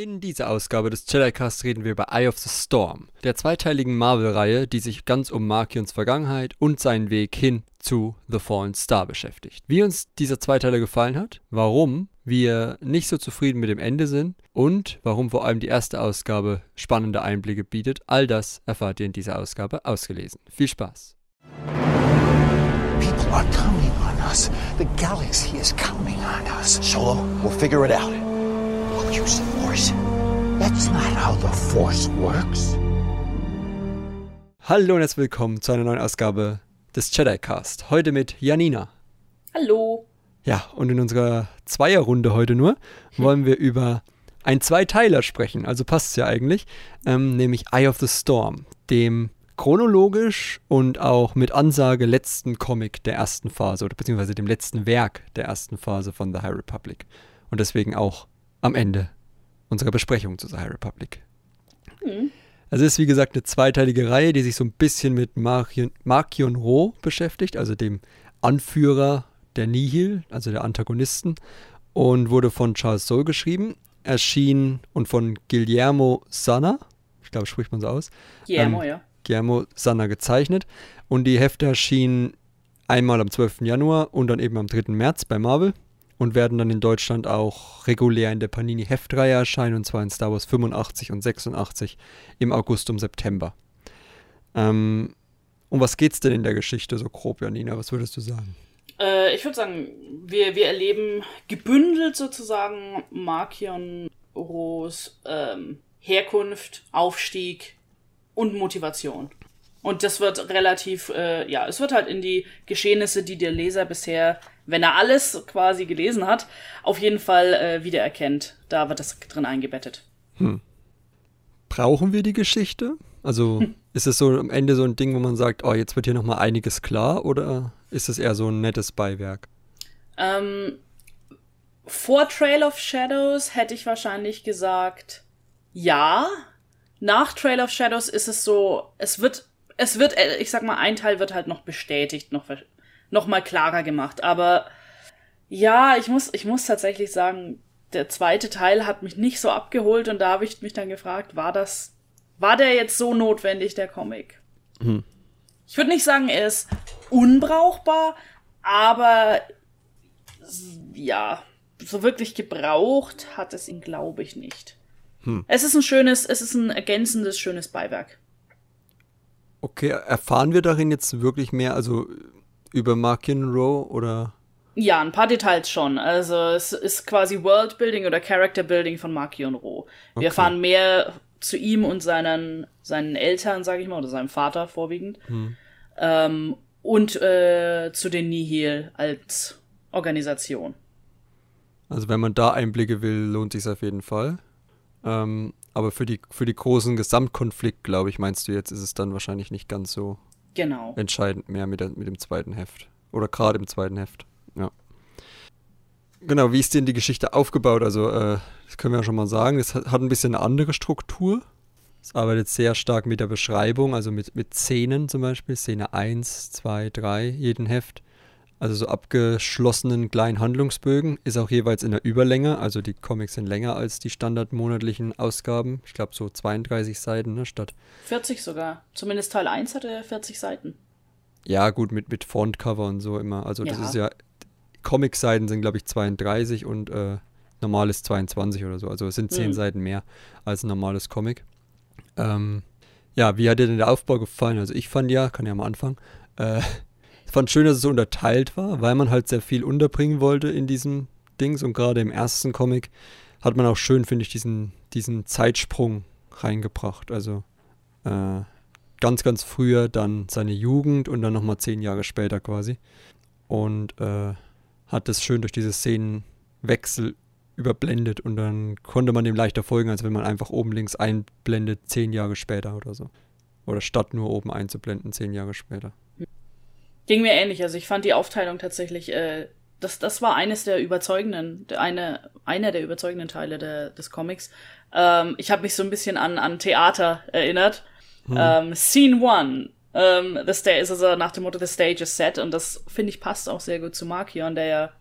In dieser Ausgabe des Jedi-Cast reden wir über Eye of the Storm, der zweiteiligen Marvel-Reihe, die sich ganz um Markions Vergangenheit und seinen Weg hin zu The Fallen Star beschäftigt. Wie uns dieser Zweiteiler gefallen hat, warum wir nicht so zufrieden mit dem Ende sind und warum vor allem die erste Ausgabe spannende Einblicke bietet, all das erfahrt ihr in dieser Ausgabe ausgelesen. Viel Spaß! People are counting on us. The galaxy is counting on us. Solo, we'll figure it out. We'll use the Force. That's not how the Force works. Hallo und herzlich willkommen zu einer neuen Ausgabe des Jedi-Cast. Heute mit Janina. Hallo. Ja, und in unserer Zweierrunde heute nur wollen wir über einen Zweiteiler sprechen. Also passt es ja eigentlich, ähm, nämlich Eye of the Storm, dem chronologisch und auch mit Ansage letzten Comic der ersten Phase oder beziehungsweise dem letzten Werk der ersten Phase von The High Republic. Und deswegen auch am Ende unserer Besprechung zu The High Republic. Hm. Also es ist wie gesagt eine zweiteilige Reihe, die sich so ein bisschen mit Markion, Markion Ro beschäftigt, also dem Anführer der Nihil, also der Antagonisten, und wurde von Charles Soule geschrieben, erschien und von Guillermo Sanna, ich glaube, spricht man so aus. Guillermo, Ähm, ja. Guillermo Sanna gezeichnet. Und die Hefte erschienen einmal am 12. Januar und dann eben am 3. März bei Marvel und werden dann in Deutschland auch regulär in der Panini Heftreihe erscheinen, und zwar in Star Wars 85 und 86 im August und September. Ähm, um was geht's denn in der Geschichte so grob, Janina? Was würdest du sagen? Äh, ich würde sagen, wir, wir erleben gebündelt sozusagen Markion Ros ähm, Herkunft, Aufstieg und Motivation. Und das wird relativ, äh, ja, es wird halt in die Geschehnisse, die der Leser bisher, wenn er alles quasi gelesen hat, auf jeden Fall äh, wiedererkennt. Da wird das drin eingebettet. Brauchen wir die Geschichte? Also ist es so am Ende so ein Ding, wo man sagt, oh, jetzt wird hier nochmal einiges klar oder ist es eher so ein nettes Beiwerk? Ähm, vor Trail of Shadows hätte ich wahrscheinlich gesagt, ja. Nach Trail of Shadows ist es so, es wird, es wird, äh, ich sag mal, ein Teil wird halt noch bestätigt, noch, ver- noch mal klarer gemacht. Aber ja, ich muss, ich muss tatsächlich sagen, der zweite Teil hat mich nicht so abgeholt und da habe ich mich dann gefragt, war das, war der jetzt so notwendig, der Comic? Ich würde nicht sagen, er ist unbrauchbar, aber ja, so wirklich gebraucht hat es ihn, glaube ich, nicht. Es ist ein schönes, es ist ein ergänzendes, schönes Beiwerk. Okay, erfahren wir darin jetzt wirklich mehr, also über Markin Row oder? Ja, ein paar Details schon. Also es ist quasi Worldbuilding oder Characterbuilding von Markion Ro. Wir Okay. erfahren mehr zu ihm und seinen, seinen Eltern, sage ich mal, oder seinem Vater vorwiegend. Ähm, und äh, zu den Nihil als Organisation. Also wenn man da Einblicke will, lohnt sich auf jeden Fall. Ähm, aber für die, für die großen Gesamtkonflikt, glaube ich, meinst du jetzt, ist es dann wahrscheinlich nicht ganz so Genau. entscheidend mehr mit, mit dem zweiten Heft. Oder gerade im zweiten Heft. Ja. Genau, wie ist denn die Geschichte aufgebaut? Also, äh, das können wir ja schon mal sagen. Es hat, hat ein bisschen eine andere Struktur. Es arbeitet sehr stark mit der Beschreibung, also mit, mit Szenen zum Beispiel. Szene 1, 2, 3, jeden Heft. Also so abgeschlossenen kleinen Handlungsbögen. Ist auch jeweils in der Überlänge. Also die Comics sind länger als die standardmonatlichen Ausgaben. Ich glaube so 32 Seiten ne, statt 40 sogar. Zumindest Teil 1 hatte 40 Seiten. Ja, gut, mit, mit Frontcover und so immer. Also das Ja. ist ja, Comic-Seiten sind, glaube ich, 32 und äh, normales 22 oder so. Also es sind 10 Hm. Seiten mehr als ein normales Comic. Ähm, ja, wie hat dir denn der Aufbau gefallen? Also ich fand ja, kann ja mal anfangen, äh, fand schön, dass es so unterteilt war, weil man halt sehr viel unterbringen wollte in diesem Dings und gerade im ersten Comic hat man auch schön, finde ich, diesen, diesen Zeitsprung reingebracht. Also äh, ganz, ganz früher dann seine Jugend und dann nochmal zehn Jahre später quasi. Und äh, hat das schön durch diese Szenenwechsel überblendet und dann konnte man dem leichter folgen, als wenn man einfach oben links einblendet, zehn Jahre später oder so. Oder statt nur oben einzublenden, zehn Jahre später. Ging mir ähnlich. Also ich fand die Aufteilung tatsächlich, äh, das, das war eines der überzeugenden, eine, einer der überzeugenden Teile der, des Comics. Ähm, ich habe mich so ein bisschen an, an Theater erinnert. Ähm, Scene One. Ähm, the stage ist also nach dem Motto The Stage is Set und das finde ich passt auch sehr gut zu Markion, der ja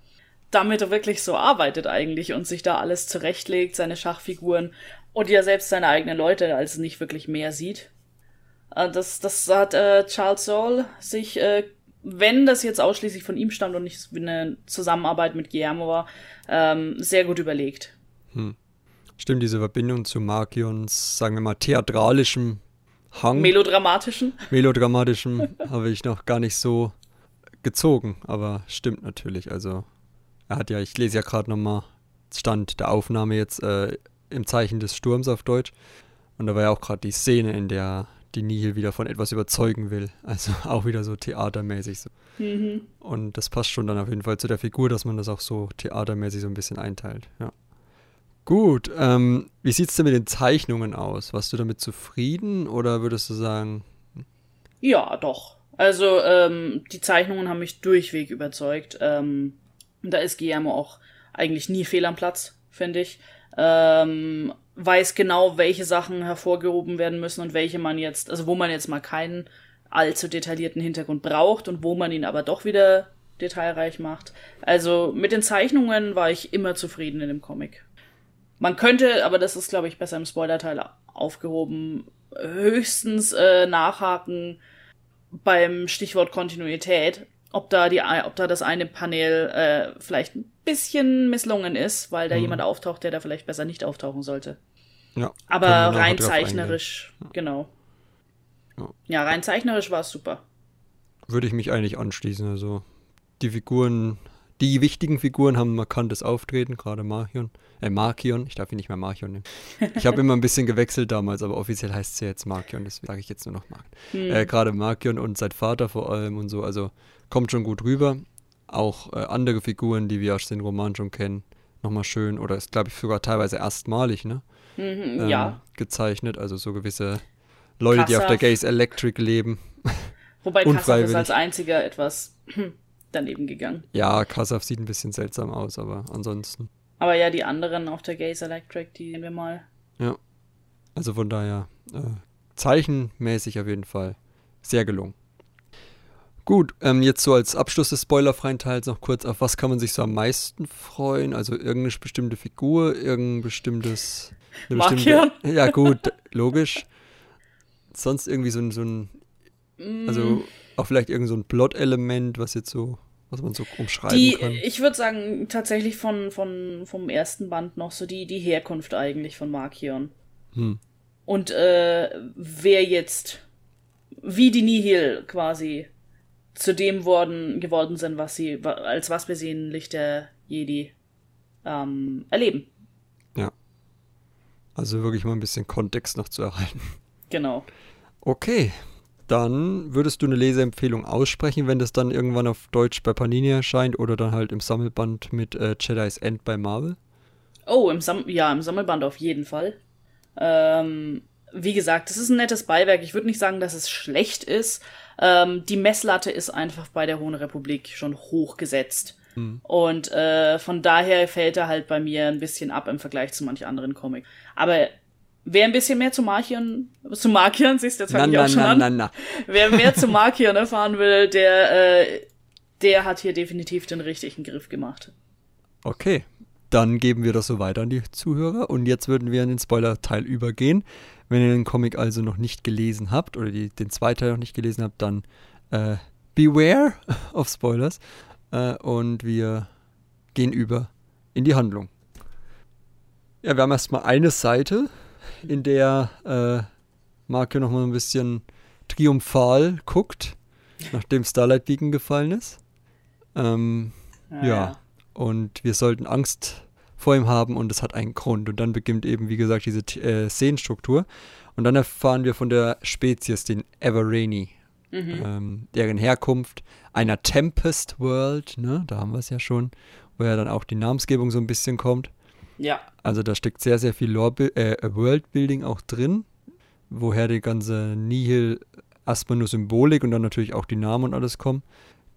damit wirklich so arbeitet eigentlich und sich da alles zurechtlegt, seine Schachfiguren und ja selbst seine eigenen Leute als nicht wirklich mehr sieht. Äh, das, das hat äh, Charles Saul sich, äh, wenn das jetzt ausschließlich von ihm stammt und nicht eine Zusammenarbeit mit Guillermo war, ähm, sehr gut überlegt. Hm. Stimmt, diese Verbindung zu Markions, sagen wir mal, theatralischem Hang. Melodramatischen. Melodramatischem habe ich noch gar nicht so gezogen, aber stimmt natürlich. Also, er hat ja, ich lese ja gerade nochmal Stand der Aufnahme jetzt äh, im Zeichen des Sturms auf Deutsch. Und da war ja auch gerade die Szene, in der die Nihil wieder von etwas überzeugen will. Also auch wieder so theatermäßig so. Mhm. Und das passt schon dann auf jeden Fall zu der Figur, dass man das auch so theatermäßig so ein bisschen einteilt. Ja. Gut, ähm, wie sieht es denn mit den Zeichnungen aus? Warst du damit zufrieden oder würdest du sagen? Ja, doch. Also ähm, die Zeichnungen haben mich durchweg überzeugt. Ähm, da ist Guillermo auch eigentlich nie fehl am Platz, finde ich. Ähm, weiß genau, welche Sachen hervorgehoben werden müssen und welche man jetzt, also wo man jetzt mal keinen allzu detaillierten Hintergrund braucht und wo man ihn aber doch wieder detailreich macht. Also mit den Zeichnungen war ich immer zufrieden in dem Comic. Man könnte, aber das ist, glaube ich, besser im Spoiler-Teil aufgehoben, höchstens äh, nachhaken beim Stichwort Kontinuität, ob da die, ob da das eine Panel äh, vielleicht ein bisschen misslungen ist, weil da hm. jemand auftaucht, der da vielleicht besser nicht auftauchen sollte. Ja. Aber rein zeichnerisch, genau. Ja. ja, rein zeichnerisch war es super. Würde ich mich eigentlich anschließen. Also die Figuren die wichtigen Figuren haben ein markantes Auftreten, gerade Marchion. Äh, Markion, ich darf ihn nicht mehr Marchion nennen. Ich habe immer ein bisschen gewechselt damals, aber offiziell heißt es ja jetzt Markion, deswegen sage ich jetzt nur noch Mark. Hm. Äh, gerade Markion und sein Vater vor allem und so, also kommt schon gut rüber. Auch äh, andere Figuren, die wir aus den Roman schon kennen, nochmal schön, oder ist, glaube ich, sogar teilweise erstmalig, ne? Mhm, ähm, ja. Gezeichnet, also so gewisse Leute, Kassaf. die auf der Gaze Electric leben. Wobei Kassaf ist als einziger etwas daneben gegangen. Ja, Kassav sieht ein bisschen seltsam aus, aber ansonsten. Aber ja, die anderen auf der Gaze Electric, die sehen wir mal. Ja. Also von daher, äh, zeichenmäßig auf jeden Fall sehr gelungen. Gut, ähm, jetzt so als Abschluss des spoilerfreien Teils noch kurz, auf was kann man sich so am meisten freuen? Also irgendeine bestimmte Figur, irgendein bestimmtes. Bestimmte, ja, gut, logisch. Sonst irgendwie so ein, so ein also mm. auch vielleicht irgend so ein Plot-Element, was jetzt so was man so umschreiben die, kann. Ich würde sagen, tatsächlich von, von, vom ersten Band noch so die, die Herkunft eigentlich von Markion. Hm. Und äh, wer jetzt, wie die Nihil quasi zu dem worden, geworden sind, was sie, als was wir sie in Licht der Jedi ähm, erleben. Ja. Also wirklich mal ein bisschen Kontext noch zu erhalten. Genau. Okay, dann würdest du eine Leseempfehlung aussprechen, wenn das dann irgendwann auf Deutsch bei Panini erscheint oder dann halt im Sammelband mit äh, Jedi's End bei Marvel? Oh, im Sam ja, im Sammelband auf jeden Fall. Ähm, wie gesagt, das ist ein nettes Beiwerk. Ich würde nicht sagen, dass es schlecht ist. Ähm, die Messlatte ist einfach bei der Hohen Republik schon hochgesetzt. Hm. Und äh, von daher fällt er halt bei mir ein bisschen ab im Vergleich zu manch anderen Comic. Aber Wer ein bisschen mehr zu Markion, zu Markion, siehst du, jetzt fange ich auch schon na, an. Na, na. Wer mehr zu Markion erfahren will, der, äh, der hat hier definitiv den richtigen Griff gemacht. Okay, dann geben wir das so weiter an die Zuhörer und jetzt würden wir in den Spoiler-Teil übergehen. Wenn ihr den Comic also noch nicht gelesen habt oder die, den zweiten Teil noch nicht gelesen habt, dann äh, beware of Spoilers äh, und wir gehen über in die Handlung. Ja, wir haben erstmal eine Seite in der äh, Marke nochmal ein bisschen triumphal guckt, nachdem Starlight Beacon gefallen ist. Ähm, ja, ja. ja, und wir sollten Angst vor ihm haben und es hat einen Grund. Und dann beginnt eben, wie gesagt, diese äh, Szenenstruktur. Und dann erfahren wir von der Spezies, den Everrainy, mhm. ähm, deren Herkunft einer Tempest World, ne, da haben wir es ja schon, wo ja dann auch die Namensgebung so ein bisschen kommt. Ja. Also da steckt sehr, sehr viel Lore äh, Worldbuilding auch drin, woher die ganze Nihil erstmal nur Symbolik und dann natürlich auch die Namen und alles kommen.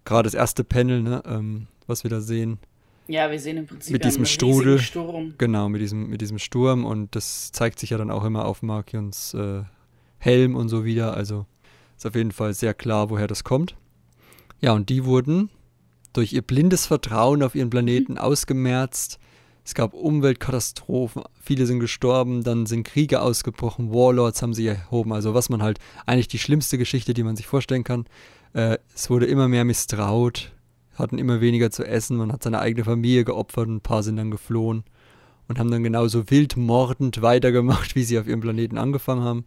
Gerade das erste Panel, ne, ähm, was wir da sehen. Ja, wir sehen im Prinzip mit diesem Strudel. Sturm. Genau, mit diesem, mit diesem Sturm und das zeigt sich ja dann auch immer auf Markions äh, Helm und so wieder. Also ist auf jeden Fall sehr klar, woher das kommt. Ja, und die wurden durch ihr blindes Vertrauen auf ihren Planeten ausgemerzt. Es gab Umweltkatastrophen, viele sind gestorben, dann sind Kriege ausgebrochen, Warlords haben sie erhoben, also was man halt eigentlich die schlimmste Geschichte, die man sich vorstellen kann. Äh, es wurde immer mehr misstraut, hatten immer weniger zu essen, man hat seine eigene Familie geopfert, ein paar sind dann geflohen und haben dann genauso wild mordend weitergemacht, wie sie auf ihrem Planeten angefangen haben,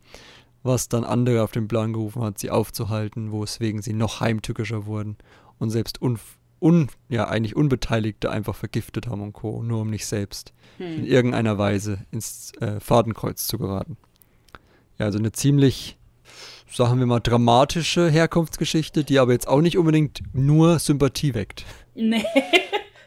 was dann andere auf den Plan gerufen hat, sie aufzuhalten, weswegen sie noch heimtückischer wurden und selbst un, un ja, eigentlich Unbeteiligte einfach vergiftet haben und Co., nur um nicht selbst hm. in irgendeiner Weise ins äh, Fadenkreuz zu geraten. Ja, also eine ziemlich, sagen wir mal, dramatische Herkunftsgeschichte, die aber jetzt auch nicht unbedingt nur Sympathie weckt. Nee.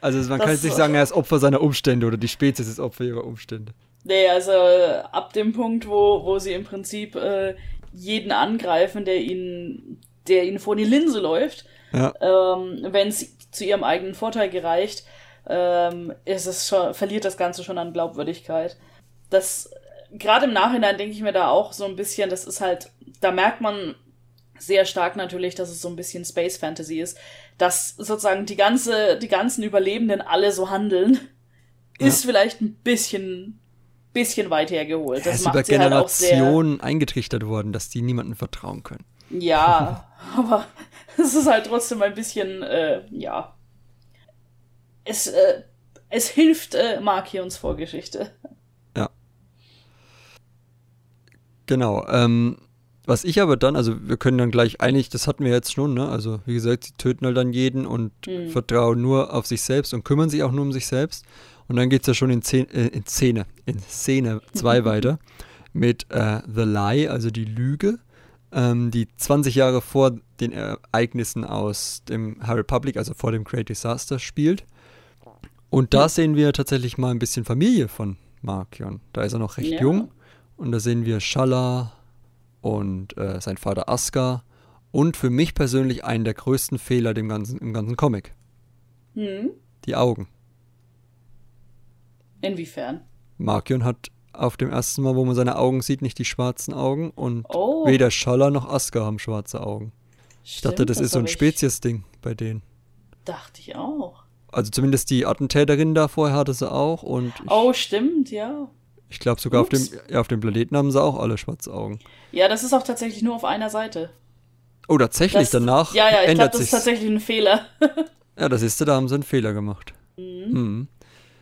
Also man das kann jetzt nicht sagen, er ist Opfer seiner Umstände oder die Spezies ist Opfer ihrer Umstände. Nee, also ab dem Punkt, wo, wo sie im Prinzip äh, jeden angreifen, der ihnen, der ihnen vor die Linse läuft, ja. ähm, wenn es zu ihrem eigenen Vorteil gereicht, ähm, ist es schon, verliert das Ganze schon an Glaubwürdigkeit. Das gerade im Nachhinein denke ich mir da auch so ein bisschen, das ist halt, da merkt man sehr stark natürlich, dass es so ein bisschen Space Fantasy ist, dass sozusagen die ganze, die ganzen Überlebenden alle so handeln, ja. ist vielleicht ein bisschen, bisschen weit hergeholt. Das ja, ist über Generationen halt eingetrichtert worden, dass die niemandem vertrauen können. Ja, aber es ist halt trotzdem ein bisschen, äh, ja. Es, äh, es hilft äh, Markions Vorgeschichte. Ja. Genau. Ähm, was ich aber dann, also wir können dann gleich eigentlich, das hatten wir jetzt schon, ne? Also wie gesagt, sie töten halt dann jeden und mhm. vertrauen nur auf sich selbst und kümmern sich auch nur um sich selbst. Und dann geht es ja schon in, Szene, äh, in Szene, in Szene 2 weiter mit äh, The Lie, also die Lüge, ähm, die 20 Jahre vor den Ereignissen aus dem High Republic, also vor dem Great Disaster, spielt. Und da mhm. sehen wir tatsächlich mal ein bisschen Familie von Markion. Da ist er noch recht ja. jung. Und da sehen wir Shala, und äh, sein Vater Aska und für mich persönlich einen der größten Fehler dem ganzen, im ganzen Comic. Hm. Die Augen. Inwiefern? Markion hat auf dem ersten Mal, wo man seine Augen sieht, nicht die schwarzen Augen und oh. weder Schaller noch Aska haben schwarze Augen. Stimmt, ich dachte, das, das ist so ein Spezies-Ding bei denen. Dachte ich auch. Also zumindest die Attentäterin da vorher hatte sie auch und. oh, stimmt, ja. Ich glaube sogar auf dem, ja, auf dem Planeten haben sie auch alle schwarze Augen. Ja, das ist auch tatsächlich nur auf einer Seite. Oh, tatsächlich, das, danach Ja, ja, ich glaube, das ist tatsächlich ein Fehler. ja, das ist, da haben sie einen Fehler gemacht. Mhm. Mhm.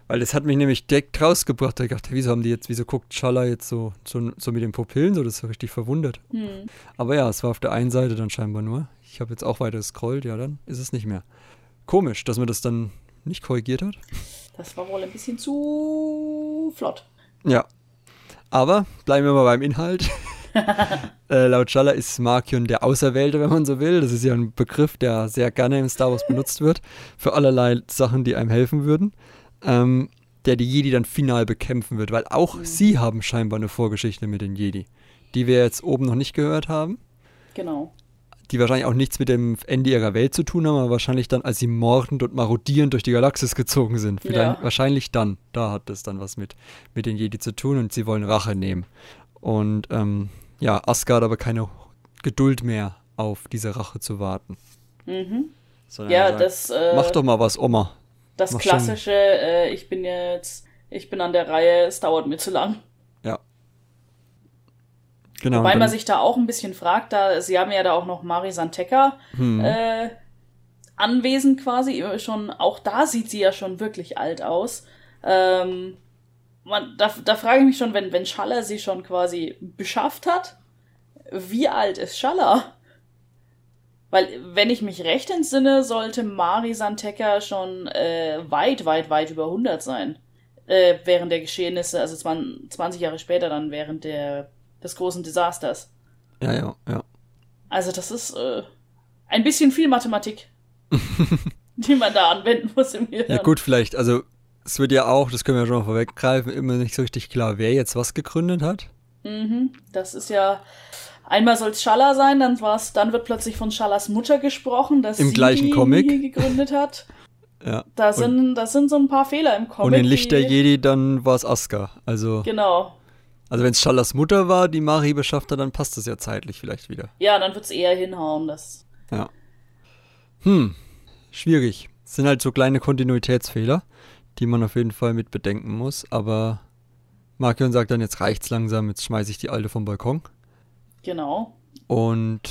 Weil das hat mich nämlich direkt rausgebracht. Da ich dachte, wieso haben die jetzt, wieso guckt Schala jetzt so, so, so mit den Pupillen so? Das ist so richtig verwundert. Mhm. Aber ja, es war auf der einen Seite dann scheinbar nur. Ich habe jetzt auch weiter gescrollt, ja, dann ist es nicht mehr. Komisch, dass man das dann nicht korrigiert hat. Das war wohl ein bisschen zu flott. Ja. Aber bleiben wir mal beim Inhalt. äh, laut Schaller ist Markion der Auserwählte, wenn man so will. Das ist ja ein Begriff, der sehr gerne im Star Wars benutzt wird, für allerlei Sachen, die einem helfen würden. Ähm, der die Jedi dann final bekämpfen wird, weil auch mhm. sie haben scheinbar eine Vorgeschichte mit den Jedi, die wir jetzt oben noch nicht gehört haben. Genau die wahrscheinlich auch nichts mit dem Ende ihrer Welt zu tun haben, aber wahrscheinlich dann, als sie mordend und marodierend durch die Galaxis gezogen sind. Ja. Wahrscheinlich dann. Da hat das dann was mit, mit den Jedi zu tun und sie wollen Rache nehmen. Und ähm, ja, hat aber keine Geduld mehr, auf diese Rache zu warten. Mhm. Ja, sagt, das. Äh, mach doch mal was, Oma. Das mach klassische, äh, ich bin jetzt, ich bin an der Reihe, es dauert mir zu lang. Genau, Wobei man sich da auch ein bisschen fragt, da sie haben ja da auch noch Mari Santeca hm. äh, anwesend quasi. Schon auch da sieht sie ja schon wirklich alt aus. Ähm, man, da, da frage ich mich schon, wenn, wenn Schaller sie schon quasi beschafft hat, wie alt ist Schaller? Weil, wenn ich mich recht entsinne, sollte Mari Santeca schon äh, weit, weit, weit über 100 sein. Äh, während der Geschehnisse, also 20 Jahre später dann während der des großen Desasters. Ja, ja, ja. Also das ist äh, ein bisschen viel Mathematik, die man da anwenden muss im Gehirn. Ja gut, vielleicht, also es wird ja auch, das können wir schon mal vorweggreifen, immer nicht so richtig klar, wer jetzt was gegründet hat. Mhm, das ist ja, einmal soll es Schaller sein, dann war's, dann wird plötzlich von Schallers Mutter gesprochen, dass Im sie gleichen Comic. gegründet hat. ja. Da sind, das sind so ein paar Fehler im Comic. Und in Licht der Jedi, dann war es Aska, also. Genau. Also wenn es Schallers Mutter war, die Mari beschafft hat, dann passt es ja zeitlich vielleicht wieder. Ja, dann wird es eher hinhauen, das. Ja. Hm, schwierig. Es sind halt so kleine Kontinuitätsfehler, die man auf jeden Fall mit bedenken muss. Aber Markion sagt dann, jetzt reicht's langsam, jetzt schmeiße ich die alte vom Balkon. Genau. Und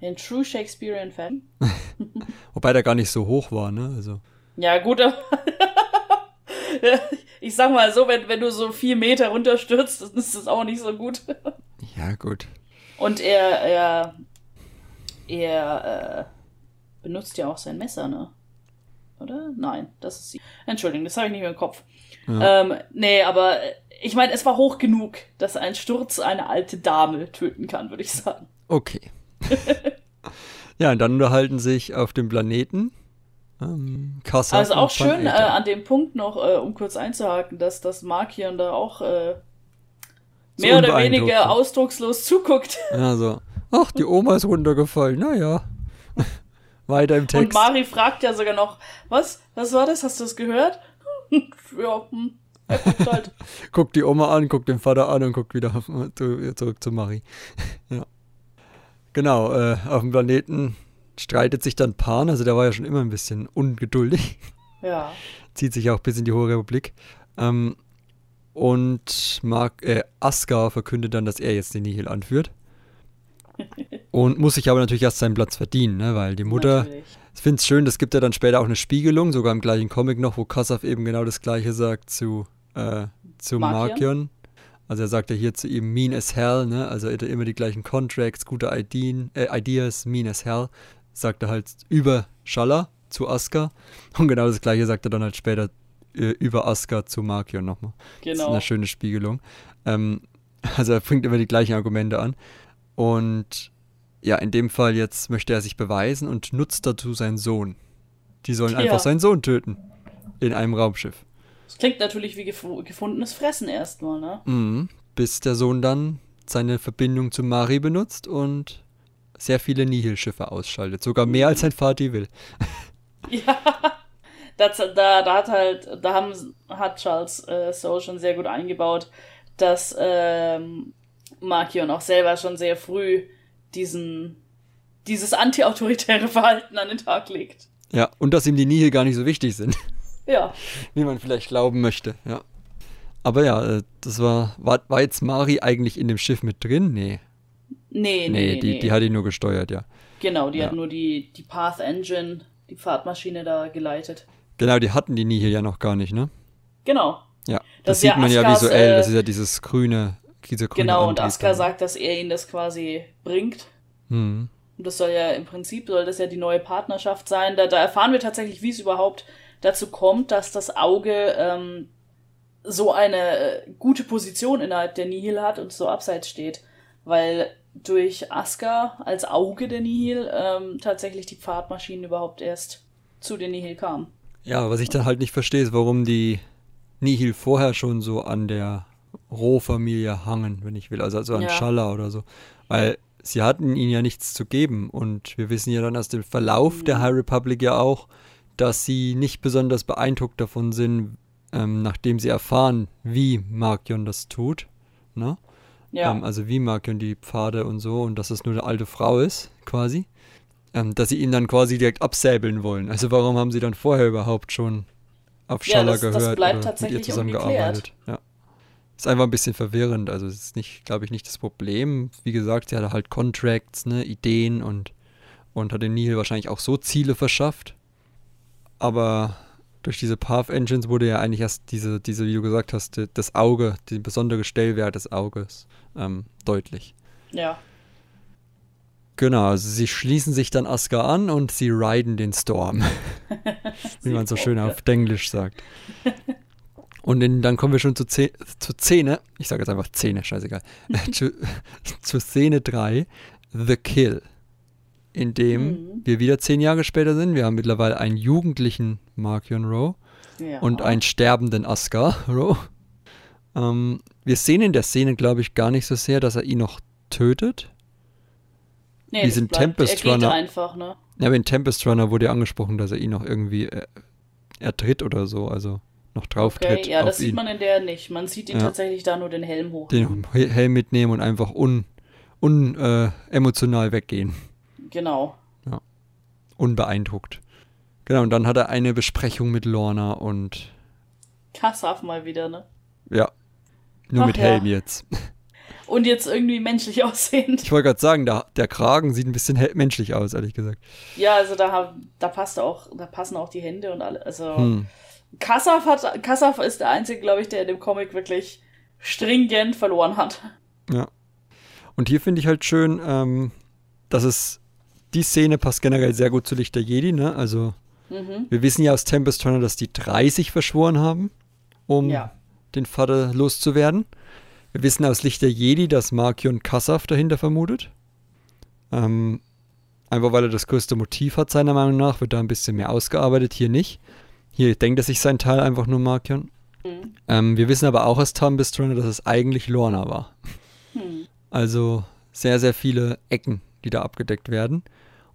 In True Shakespearean Fan. wobei der gar nicht so hoch war, ne? Also, Ja, gut, aber ich sag mal so, wenn, wenn du so vier Meter runterstürzt, dann ist das auch nicht so gut. ja, gut. Und er, er, er äh, benutzt ja auch sein Messer, ne? Oder? Nein, das ist sie. Entschuldigung, das habe ich nicht mehr im Kopf. Ähm, nee, aber ich meine, es war hoch genug, dass ein Sturz eine alte Dame töten kann, würde ich sagen. Okay. ja, und dann unterhalten sich auf dem Planeten ähm, Kassak Also auch und schön äh, an dem Punkt noch, äh, um kurz einzuhaken, dass das Markion da auch äh, So mehr oder unbeeindruckt, weniger ausdruckslos zuguckt. Ja, so. Ach, die Oma ist runtergefallen. Naja. Weiter im Und Text. Mari fragt ja sogar noch, was? Was war das? Hast du es gehört? ja, hm. Er guckt halt. guckt die Oma an, guckt den Vater an und guckt wieder auf- zu- zurück zu Marie. ja. Genau, äh, auf dem Planeten streitet sich dann Pan, also der war ja schon immer ein bisschen ungeduldig, Ja. zieht sich auch bis in die Hohe Republik. Ähm, und Mark, äh, Asgar verkündet dann, dass er jetzt den Nihil anführt. Und muss sich aber natürlich erst seinen Platz verdienen, ne? weil die Mutter, Natürlich. ich finde es schön, das gibt ja dann später auch eine Spiegelung, sogar im gleichen Comic noch, wo Kassav eben genau das gleiche sagt zu, äh, zu Markion. Markion. Also er sagt ja hier zu ihm mean as hell, ne? Also er hat immer die gleichen Contracts, gute Ideen, äh, Ideas, mean as hell. Sagt er halt über Schaller zu Aska. Und genau das gleiche sagt er dann halt später äh, über Aska zu Markion nochmal. Das ist Genau. eine schöne Spiegelung. Ähm, also er bringt immer die gleichen Argumente an. Und ja, in dem Fall jetzt möchte er sich beweisen und nutzt dazu seinen Sohn. Die sollen Ja. einfach seinen Sohn töten. In einem Raumschiff. Das klingt natürlich wie gef gefundenes Fressen erstmal, ne? Mhm. Bis der Sohn dann seine Verbindung zu Mari benutzt und sehr viele Nihil-Schiffe ausschaltet. Sogar mehr als sein Vati will. Ja. Das, da, da hat halt, da haben, hat Charles äh, Soule schon sehr gut eingebaut, dass ähm, Markion auch selber schon sehr früh diesen, dieses anti-autoritäre Verhalten an den Tag legt. Ja, und dass ihm die Nihil gar nicht so wichtig sind, Ja. wie man vielleicht glauben möchte. Ja. Aber ja, äh, das war, war, war jetzt Mari eigentlich in dem Schiff mit drin? Nee. Nee, nee, Nee, die, nee. die hat ihn nur gesteuert, ja. genau, die Ja. hat nur die, die Path Engine, die Pfadmaschine da geleitet. Genau, die hatten die Nihil ja noch gar nicht, ne? Genau. Ja, Das das, ja sieht man ja Askars, visuell. äh, das ist ja dieses grüne, diese grüne Genau, und Antrieb Aska da. sagt, dass er ihn das quasi bringt. Hm. Und das soll ja im Prinzip, soll das ja die neue Partnerschaft sein. Da, da erfahren wir tatsächlich, wie es überhaupt dazu kommt, dass das Auge ähm, so eine äh, gute Position innerhalb der Nihil hat und so abseits steht. Weil durch Aska als Auge der Nihil ähm, tatsächlich die Pfadmaschinen überhaupt erst zu den Nihil kamen. Ja, was ich dann halt nicht verstehe, ist, warum die Nihil vorher schon so an der Roh-Familie hangen, wenn ich will. Also, also an Ja. Schaller oder so. Weil sie hatten ihnen ja nichts zu geben. Und wir wissen ja dann aus dem Verlauf Mhm. der High Republic ja auch, dass sie nicht besonders beeindruckt davon sind, ähm, nachdem sie erfahren, wie Markion das tut. Ne? Ja, Ähm, also wie Markion die Pfade und so und dass es nur eine alte Frau ist, quasi. Ähm, dass sie ihn dann quasi direkt absäbeln wollen. Also warum haben sie dann vorher überhaupt schon auf Ja, Schaller das- das gehört bleibt oder mit ihr zusammengearbeitet? Ja. Ist einfach ein bisschen verwirrend. Also es ist nicht, glaube ich, nicht das Problem. Wie gesagt, sie hatte halt Contracts, ne, Ideen und, und hat dem Nihil wahrscheinlich auch so Ziele verschafft. Aber durch diese Path Engines wurde ja eigentlich erst diese, diese, wie du gesagt hast, die- das Auge, der besondere Stellwert des Auges ähm, deutlich. ja. Genau, also sie schließen sich dann Aska an und sie riden den Storm, wie man so schön auf Englisch sagt. Und in, dann kommen wir schon zu, Ze zu Szene, ich sage jetzt einfach Szene, scheißegal, zu, zu Szene 3, The Kill, in dem Mhm. wir wieder zehn Jahre später sind. Wir haben mittlerweile einen jugendlichen Markion Rowe ja. und einen sterbenden Askar Rowe. Ähm, wir sehen in der Szene, glaube ich, gar nicht so sehr, dass er ihn noch tötet. nee, diesen bleibt- Tempest er Runner- einfach, ne? Ja, aber in Tempest Runner wurde ja angesprochen, dass er ihn noch irgendwie äh, ertritt oder so, also noch drauf Okay, tritt ja, das sieht ihn. man in der nicht. Man sieht ihn Ja. tatsächlich da nur den Helm hoch. Den He- Helm mitnehmen und einfach un, un äh, emotional weggehen. Genau. Unbeeindruckt. Genau, und dann hat er eine Besprechung mit Lorna und Kassaf mal wieder, ne? ja, nur Ach mit ja. Helm jetzt. Und jetzt irgendwie menschlich aussehend. Ich wollte gerade sagen, da, der Kragen sieht ein bisschen menschlich aus, ehrlich gesagt. Ja, also da, da passt auch, da passen auch die Hände und alle. Also Hm. Kassaf hat, Kassaf ist der einzige, glaube ich, der in dem Comic wirklich stringent verloren hat. Ja. Und hier finde ich halt schön, ähm, dass es, die Szene passt generell sehr gut zu Licht der Jedi, ne? Also, Mhm. wir wissen ja aus Tempest Runner, dass die 30 verschworen haben, um Ja. den Vater loszuwerden. Wir wissen aus Licht der Jedi, dass Markion Kassaf dahinter vermutet. Ähm, einfach weil er das größte Motiv hat, seiner Meinung nach, wird da ein bisschen mehr ausgearbeitet, hier nicht. Hier denkt er sich sein Teil einfach nur Markion. Mhm. Ähm, wir wissen aber auch aus Tempest Runner, dass es eigentlich Lorna war. Hm. Also sehr, sehr viele Ecken, die da abgedeckt werden.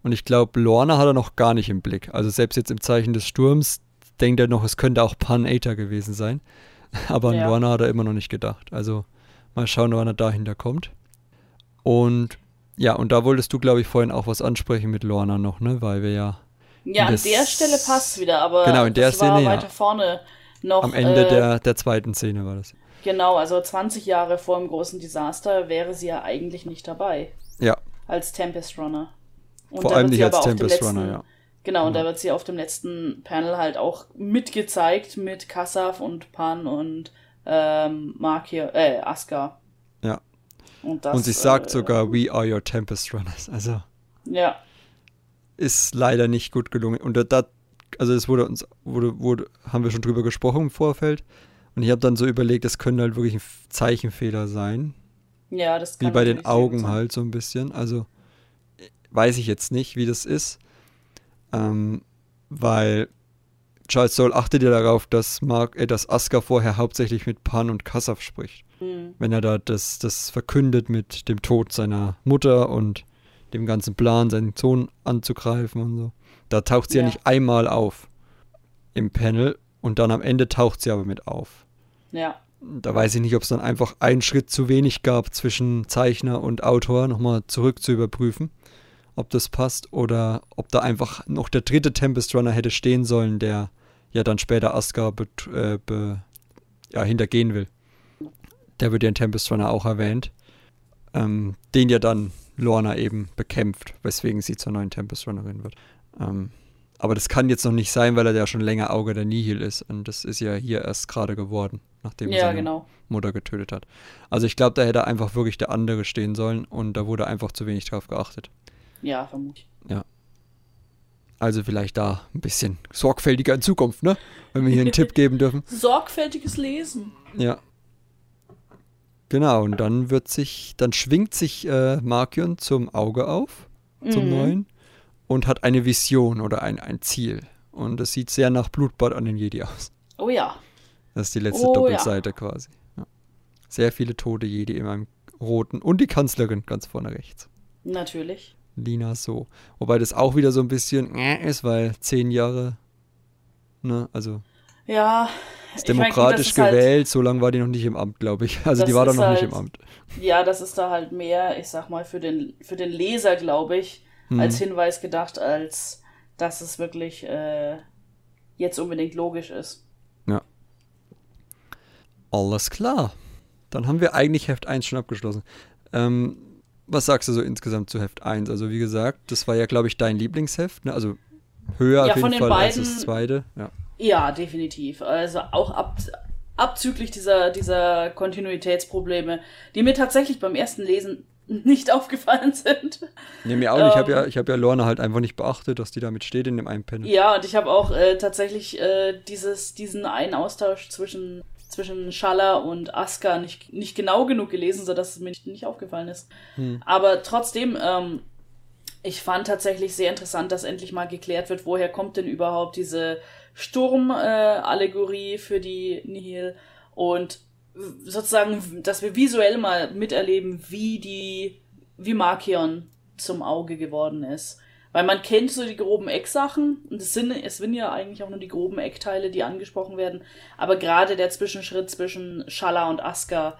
Und ich glaube, Lorna hat er noch gar nicht im Blick. Also selbst jetzt im Zeichen des Sturms denkt er noch, es könnte auch Pan Aether gewesen sein. Aber an Ja. Lorna hat er immer noch nicht gedacht. Also mal schauen, wann er dahinter kommt. Und ja, und da wolltest du, glaube ich, vorhin auch was ansprechen mit Lorna noch, ne? Weil wir ja Ja, an der Stelle passt wieder, aber Genau, in der das war Szene, ja. weiter vorne noch. am Ende äh, der, der zweiten Szene war das. Genau, also 20 Jahre vor dem großen Desaster wäre sie ja eigentlich nicht dabei Ja, als Tempest Runner. Und vor allem nicht als Tempest letzten- Runner, ja. Genau, und da wird sie auf dem letzten Panel halt auch mitgezeigt mit Kassaf und Pan und ähm, Markir, äh, Aska. Ja. Und, das, und sie sagt äh, sogar, we are your Tempest Runners. Also Ja, ist leider nicht gut gelungen. Und da, also es wurde uns, wurde, wurde, haben wir schon drüber gesprochen im Vorfeld. Und ich habe dann so überlegt, es könnte halt wirklich ein Zeichenfehler sein. ja, das Wie kann bei den Augen sein. halt so ein bisschen. Also weiß ich jetzt nicht, wie das ist. Ähm, weil Charles Soule achtet ja darauf, dass Mark, äh, dass Aska vorher hauptsächlich mit Pan und Kassaf spricht. Hm. Wenn er da das, das verkündet mit dem Tod seiner Mutter und dem ganzen Plan, seinen Sohn anzugreifen und so. Da taucht sie ja, Ja. nicht einmal auf im Panel und dann am Ende taucht sie aber mit auf. Ja, Da weiß ich nicht, ob es dann einfach einen Schritt zu wenig gab zwischen Zeichner und Autor, nochmal zurück zu überprüfen, ob das passt oder ob da einfach noch der dritte Tempest Runner hätte stehen sollen, der ja dann später Aska bet- äh, ja, hintergehen will. Der wird ja in Tempest Runner auch erwähnt, ähm, den ja dann Lorna eben bekämpft, weswegen sie zur neuen Tempest Runnerin wird. Ähm, aber das kann jetzt noch nicht sein, weil er ja schon länger Auge der Nihil ist. Und das ist ja hier erst gerade geworden, nachdem er ja, seine genau. Mutter getötet hat. Also ich glaube, da hätte einfach wirklich der andere stehen sollen und da wurde einfach zu wenig drauf geachtet. Ja, vermutlich. Also vielleicht da ein bisschen sorgfältiger in Zukunft, ne? Wenn wir hier einen Tipp geben dürfen. Sorgfältiges Lesen. Ja. Genau, und dann wird sich, dann schwingt sich äh, Markion zum Auge auf, zum Mhm. neuen, und hat eine Vision oder ein, ein Ziel. Und es sieht sehr nach Blutbad an den Jedi aus. Oh ja. Das ist die letzte Oh, Doppelseite quasi. Ja. Sehr viele tote Jedi in einem roten. Und die Kanzlerin ganz vorne rechts. Natürlich. Lina so. Wobei das auch wieder so ein bisschen äh, ist, weil zehn Jahre, ne, also Ja. ist demokratisch das ist halt- gewählt, so lange war die noch nicht im Amt, glaube ich. Also die war da noch nicht halt- im Amt. Ja, das ist da halt mehr, ich sag mal, für den, für den Leser, glaube ich, Hm. als Hinweis gedacht, als dass es wirklich äh, jetzt unbedingt logisch ist. Alles klar. Dann haben wir eigentlich Heft 1 schon abgeschlossen. Ähm, was sagst du so insgesamt zu Heft 1? Also wie gesagt, das war ja, glaube ich, dein Lieblingsheft, ne? Also höher Ja, auf jeden den Fall als beiden- das zweite. Ja. Ja, definitiv. Also auch ab, abzüglich dieser, dieser Kontinuitätsprobleme, die mir tatsächlich beim ersten Lesen nicht aufgefallen sind. Nee, mir auch nicht. Ich habe Ähm. ja, ich hab ja Lorna halt einfach nicht beachtet, dass die damit steht in dem einen Panel. Ja, und ich habe auch äh, tatsächlich äh, dieses, diesen einen Austausch zwischen, zwischen Schaller und Aska nicht, nicht genau genug gelesen, sodass es mir nicht, nicht aufgefallen ist. Hm. Aber trotzdem, ähm, ich fand tatsächlich sehr interessant, dass endlich mal geklärt wird, woher kommt denn überhaupt diese Sturm-Allegorie für die Nihil und sozusagen, dass wir visuell mal miterleben, wie die, wie Markion zum Auge geworden ist. Weil man kennt so die groben Ecksachen und es sind, es sind ja eigentlich auch nur die groben Eckteile, die angesprochen werden. Aber gerade der Zwischenschritt zwischen Shala und Aska,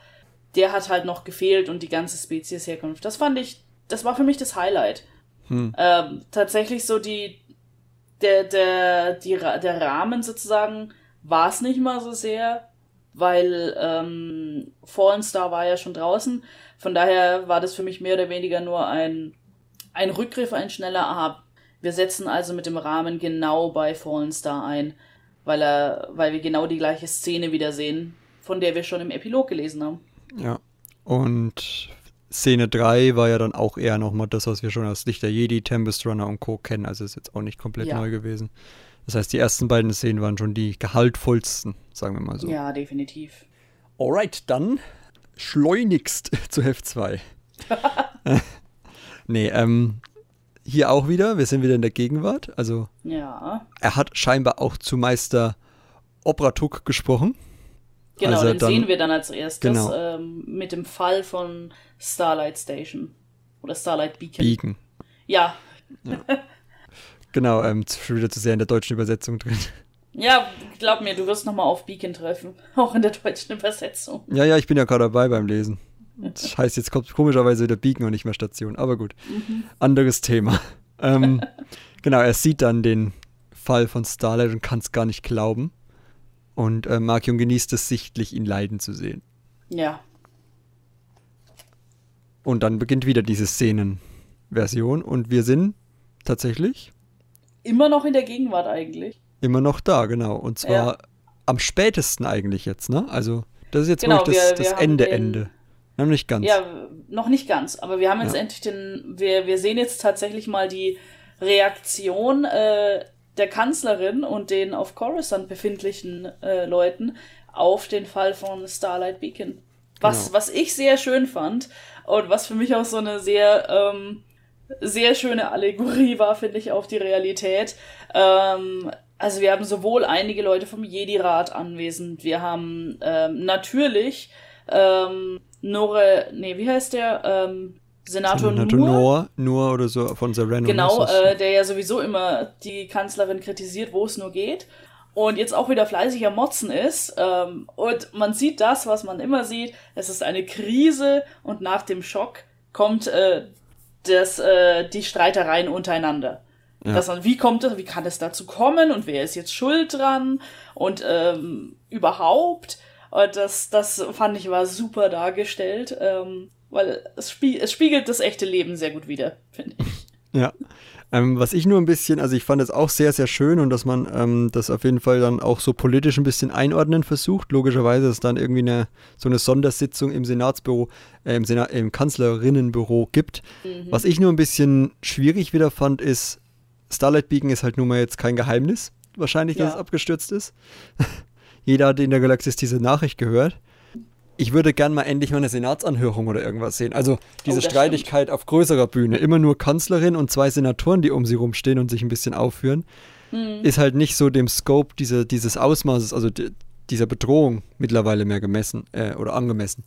der hat halt noch gefehlt und die ganze Speziesherkunft. Das fand ich, das war für mich das Highlight. Hm. Ähm, tatsächlich so die, der, der, die, der Rahmen sozusagen war es nicht mal so sehr, weil ähm, Fallen Star war ja schon draußen. Von daher war das für mich mehr oder weniger nur ein, ein Rückgriff, ein schneller Ab. Wir setzen also mit dem Rahmen genau bei Fallen Star ein, weil er, weil wir genau die gleiche Szene wieder sehen, von der wir schon im Epilog gelesen haben. Ja. Und Szene 3 war ja dann auch eher nochmal das, was wir schon aus Licht der Jedi, Tempest Runner und Co. kennen. Also ist jetzt auch nicht komplett Ja. neu gewesen. Das heißt, die ersten beiden Szenen waren schon die gehaltvollsten, sagen wir mal so. Ja, definitiv. Alright, dann schleunigst zu Heft 2. nee, ähm, hier auch wieder, wir sind wieder in der Gegenwart. Also Ja. er hat scheinbar auch zu Meister Obratuk gesprochen. Genau, Also den dann- sehen wir dann als erstes Genau. ähm, mit dem Fall von Starlight Station. Oder Starlight Beacon. Biegen. Ja. Genau, ähm, schon wieder zu sehr in der deutschen Übersetzung drin. Ja, glaub mir, du wirst nochmal auf Beacon treffen. Auch in der deutschen Übersetzung. Ja, ja, ich bin ja gerade dabei beim Lesen. Das heißt, jetzt kommt komischerweise wieder Beacon und nicht mehr Station. Aber gut, anderes Thema. Ähm, genau, er sieht dann den Fall von Starlight und kann es gar nicht glauben. Und äh, Markion genießt es sichtlich, ihn leiden zu sehen. Ja. Und dann beginnt wieder diese Szenenversion und wir sind tatsächlich Immer noch in der Gegenwart eigentlich. immer noch da, genau. Und zwar Ja. am spätesten eigentlich jetzt, ne? Also, das ist jetzt Genau, wirklich das, wir- wir das Ende, den- Ende. Nein, nicht ganz. Ja, noch nicht ganz. Aber wir haben jetzt Ja. endlich den. Wir, wir sehen jetzt tatsächlich mal die Reaktion äh, der Kanzlerin und den auf Coruscant befindlichen äh, Leuten auf den Fall von Starlight Beacon. Was, Genau. was ich sehr schön fand und was für mich auch so eine sehr, ähm, sehr schöne Allegorie war, finde ich, auf die Realität. Ähm, also wir haben sowohl einige Leute vom Jedi-Rat anwesend, wir haben ähm, natürlich ähm, Nore, nee, wie heißt der? Ähm, Senator, Senator. Noor, Noor oder so von Serrano. Genau, äh, der ja sowieso immer die Kanzlerin kritisiert, wo es nur geht. Und jetzt auch wieder fleißig am Motzen ist. Ähm, und man sieht das, was man immer sieht. Es ist eine Krise und nach dem Schock kommt äh, das, äh, die Streitereien untereinander. Ja. Dass man, wie kommt es, wie kann es dazu kommen und wer ist jetzt schuld dran und ähm, überhaupt. Und das, das fand ich war super dargestellt, ähm, weil es, spie es spiegelt das echte Leben sehr gut wider, finde ich. Ja. Ähm, was ich nur ein bisschen, also ich fand es auch sehr, sehr schön und dass man ähm, das auf jeden Fall dann auch so politisch ein bisschen einordnen versucht. Logischerweise ist es dann irgendwie eine, so eine Sondersitzung im Senatsbüro, äh, im, Sena im Kanzlerinnenbüro gibt. Was ich nur ein bisschen schwierig wieder fand, ist, Starlight Beacon ist halt nun mal jetzt kein Geheimnis, wahrscheinlich, dass Ja. es abgestürzt ist. Jeder hat in der Galaxis diese Nachricht gehört. Ich würde gern mal endlich mal eine Senatsanhörung oder irgendwas sehen. Also diese Oh, Streitigkeit auf größerer Bühne. Immer nur Kanzlerin und zwei Senatoren, die um sie rumstehen und sich ein bisschen aufführen, Mhm. ist halt nicht so dem Scope diese, dieses Ausmaßes, also di- dieser Bedrohung mittlerweile mehr gemessen äh, oder angemessen.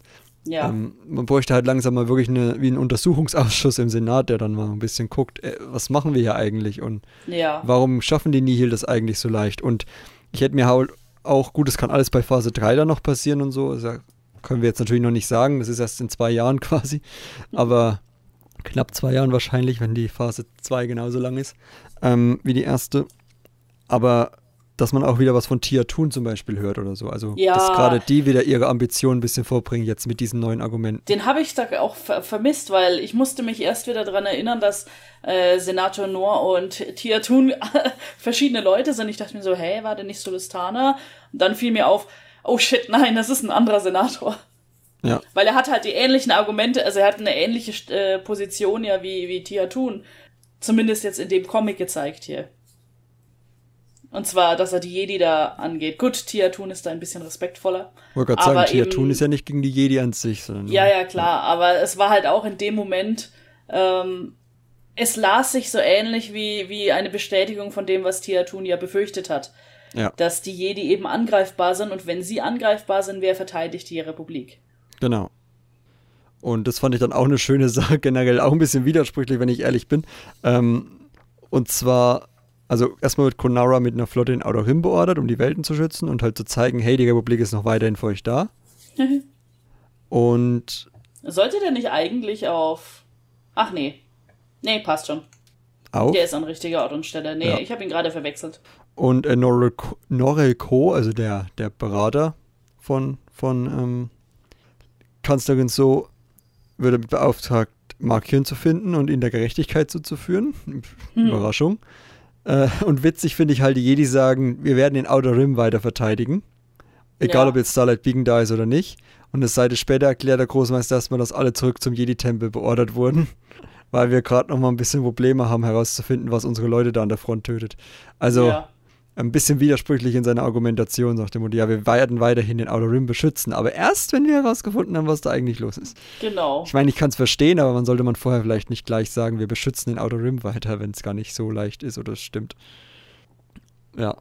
Ja. Ähm, man bräuchte halt langsam mal wirklich eine, wie einen Untersuchungsausschuss im Senat, der dann mal ein bisschen guckt, äh, was machen wir hier eigentlich und Ja. warum schaffen die Nihil das eigentlich so leicht? Und ich hätte mir halt auch, gut, das kann alles bei Phase 3 dann noch passieren und so, also, können wir jetzt natürlich noch nicht sagen, das ist erst in zwei Jahren quasi, aber knapp zwei Jahren wahrscheinlich, wenn die Phase 2 genauso lang ist ähm, wie die erste. Aber dass man auch wieder was von Tia Tun zum Beispiel hört oder so. Also, Ja. dass gerade die wieder ihre Ambitionen ein bisschen vorbringen jetzt mit diesen neuen Argumenten. Den habe ich da auch ver vermisst, weil ich musste mich erst wieder daran erinnern, dass äh, Senator Noor und Tia Tun verschiedene Leute sind. Ich dachte mir so, hey, war der nicht Solistana? Und dann fiel mir auf, oh shit, nein, das ist ein anderer Senator. Ja. Weil er hat halt die ähnlichen Argumente, also er hat eine ähnliche äh, Position ja wie, wie Tia Tun. Zumindest jetzt in dem Comic gezeigt hier. Und zwar, dass er die Jedi da angeht. Gut, Tia Tun ist da ein bisschen respektvoller. wollte gerade sagen, Aber Tia eben- Tun ist ja nicht gegen die Jedi an sich, sondern Ja, ja, klar, aber es war halt auch in dem Moment, ähm, es las sich so ähnlich wie, wie eine Bestätigung von dem, was Tia Tun ja befürchtet hat. Ja. Dass die Jedi eben angreifbar sind und wenn sie angreifbar sind, wer verteidigt die Republik? Genau. Und das fand ich dann auch eine schöne Sache, generell auch ein bisschen widersprüchlich, wenn ich ehrlich bin. Ähm, und zwar, also erstmal wird Konara mit einer Flotte in Outer Rim beordert, um die Welten zu schützen und halt zu zeigen, hey, die Republik ist noch weiterhin für euch da. und Sollte der nicht eigentlich auf. Ach nee. Nee, passt schon. auch. Der ist an richtiger Ort und Stelle. Nee, Ja. ich habe ihn gerade verwechselt. Und äh, Norel, Co- Norel Co., also der, der Berater von, von ähm, Kanzlerin So, wird damit beauftragt, Markion zu finden und ihn der Gerechtigkeit zuzuführen. Überraschung. Äh, und witzig finde ich halt, die Jedi sagen, wir werden den Outer Rim weiter verteidigen. Egal, Ja. ob jetzt Starlight Beacon da ist oder nicht. Und eine Seite später erklärt der Großmeister erstmal, dass alle zurück zum Jedi-Tempel beordert wurden, weil wir gerade noch mal ein bisschen Probleme haben, herauszufinden, was unsere Leute da an der Front tötet. Also ja. Ein bisschen widersprüchlich in seiner Argumentation, sagt der Motto, ja, wir werden weiterhin den Outer Rim beschützen, aber erst, wenn wir herausgefunden haben, was da eigentlich los ist. Genau. Ich meine, ich kann es verstehen, aber man sollte man vorher vielleicht nicht gleich sagen, wir beschützen den Outer Rim weiter, wenn es gar nicht so leicht ist oder es stimmt. Ja.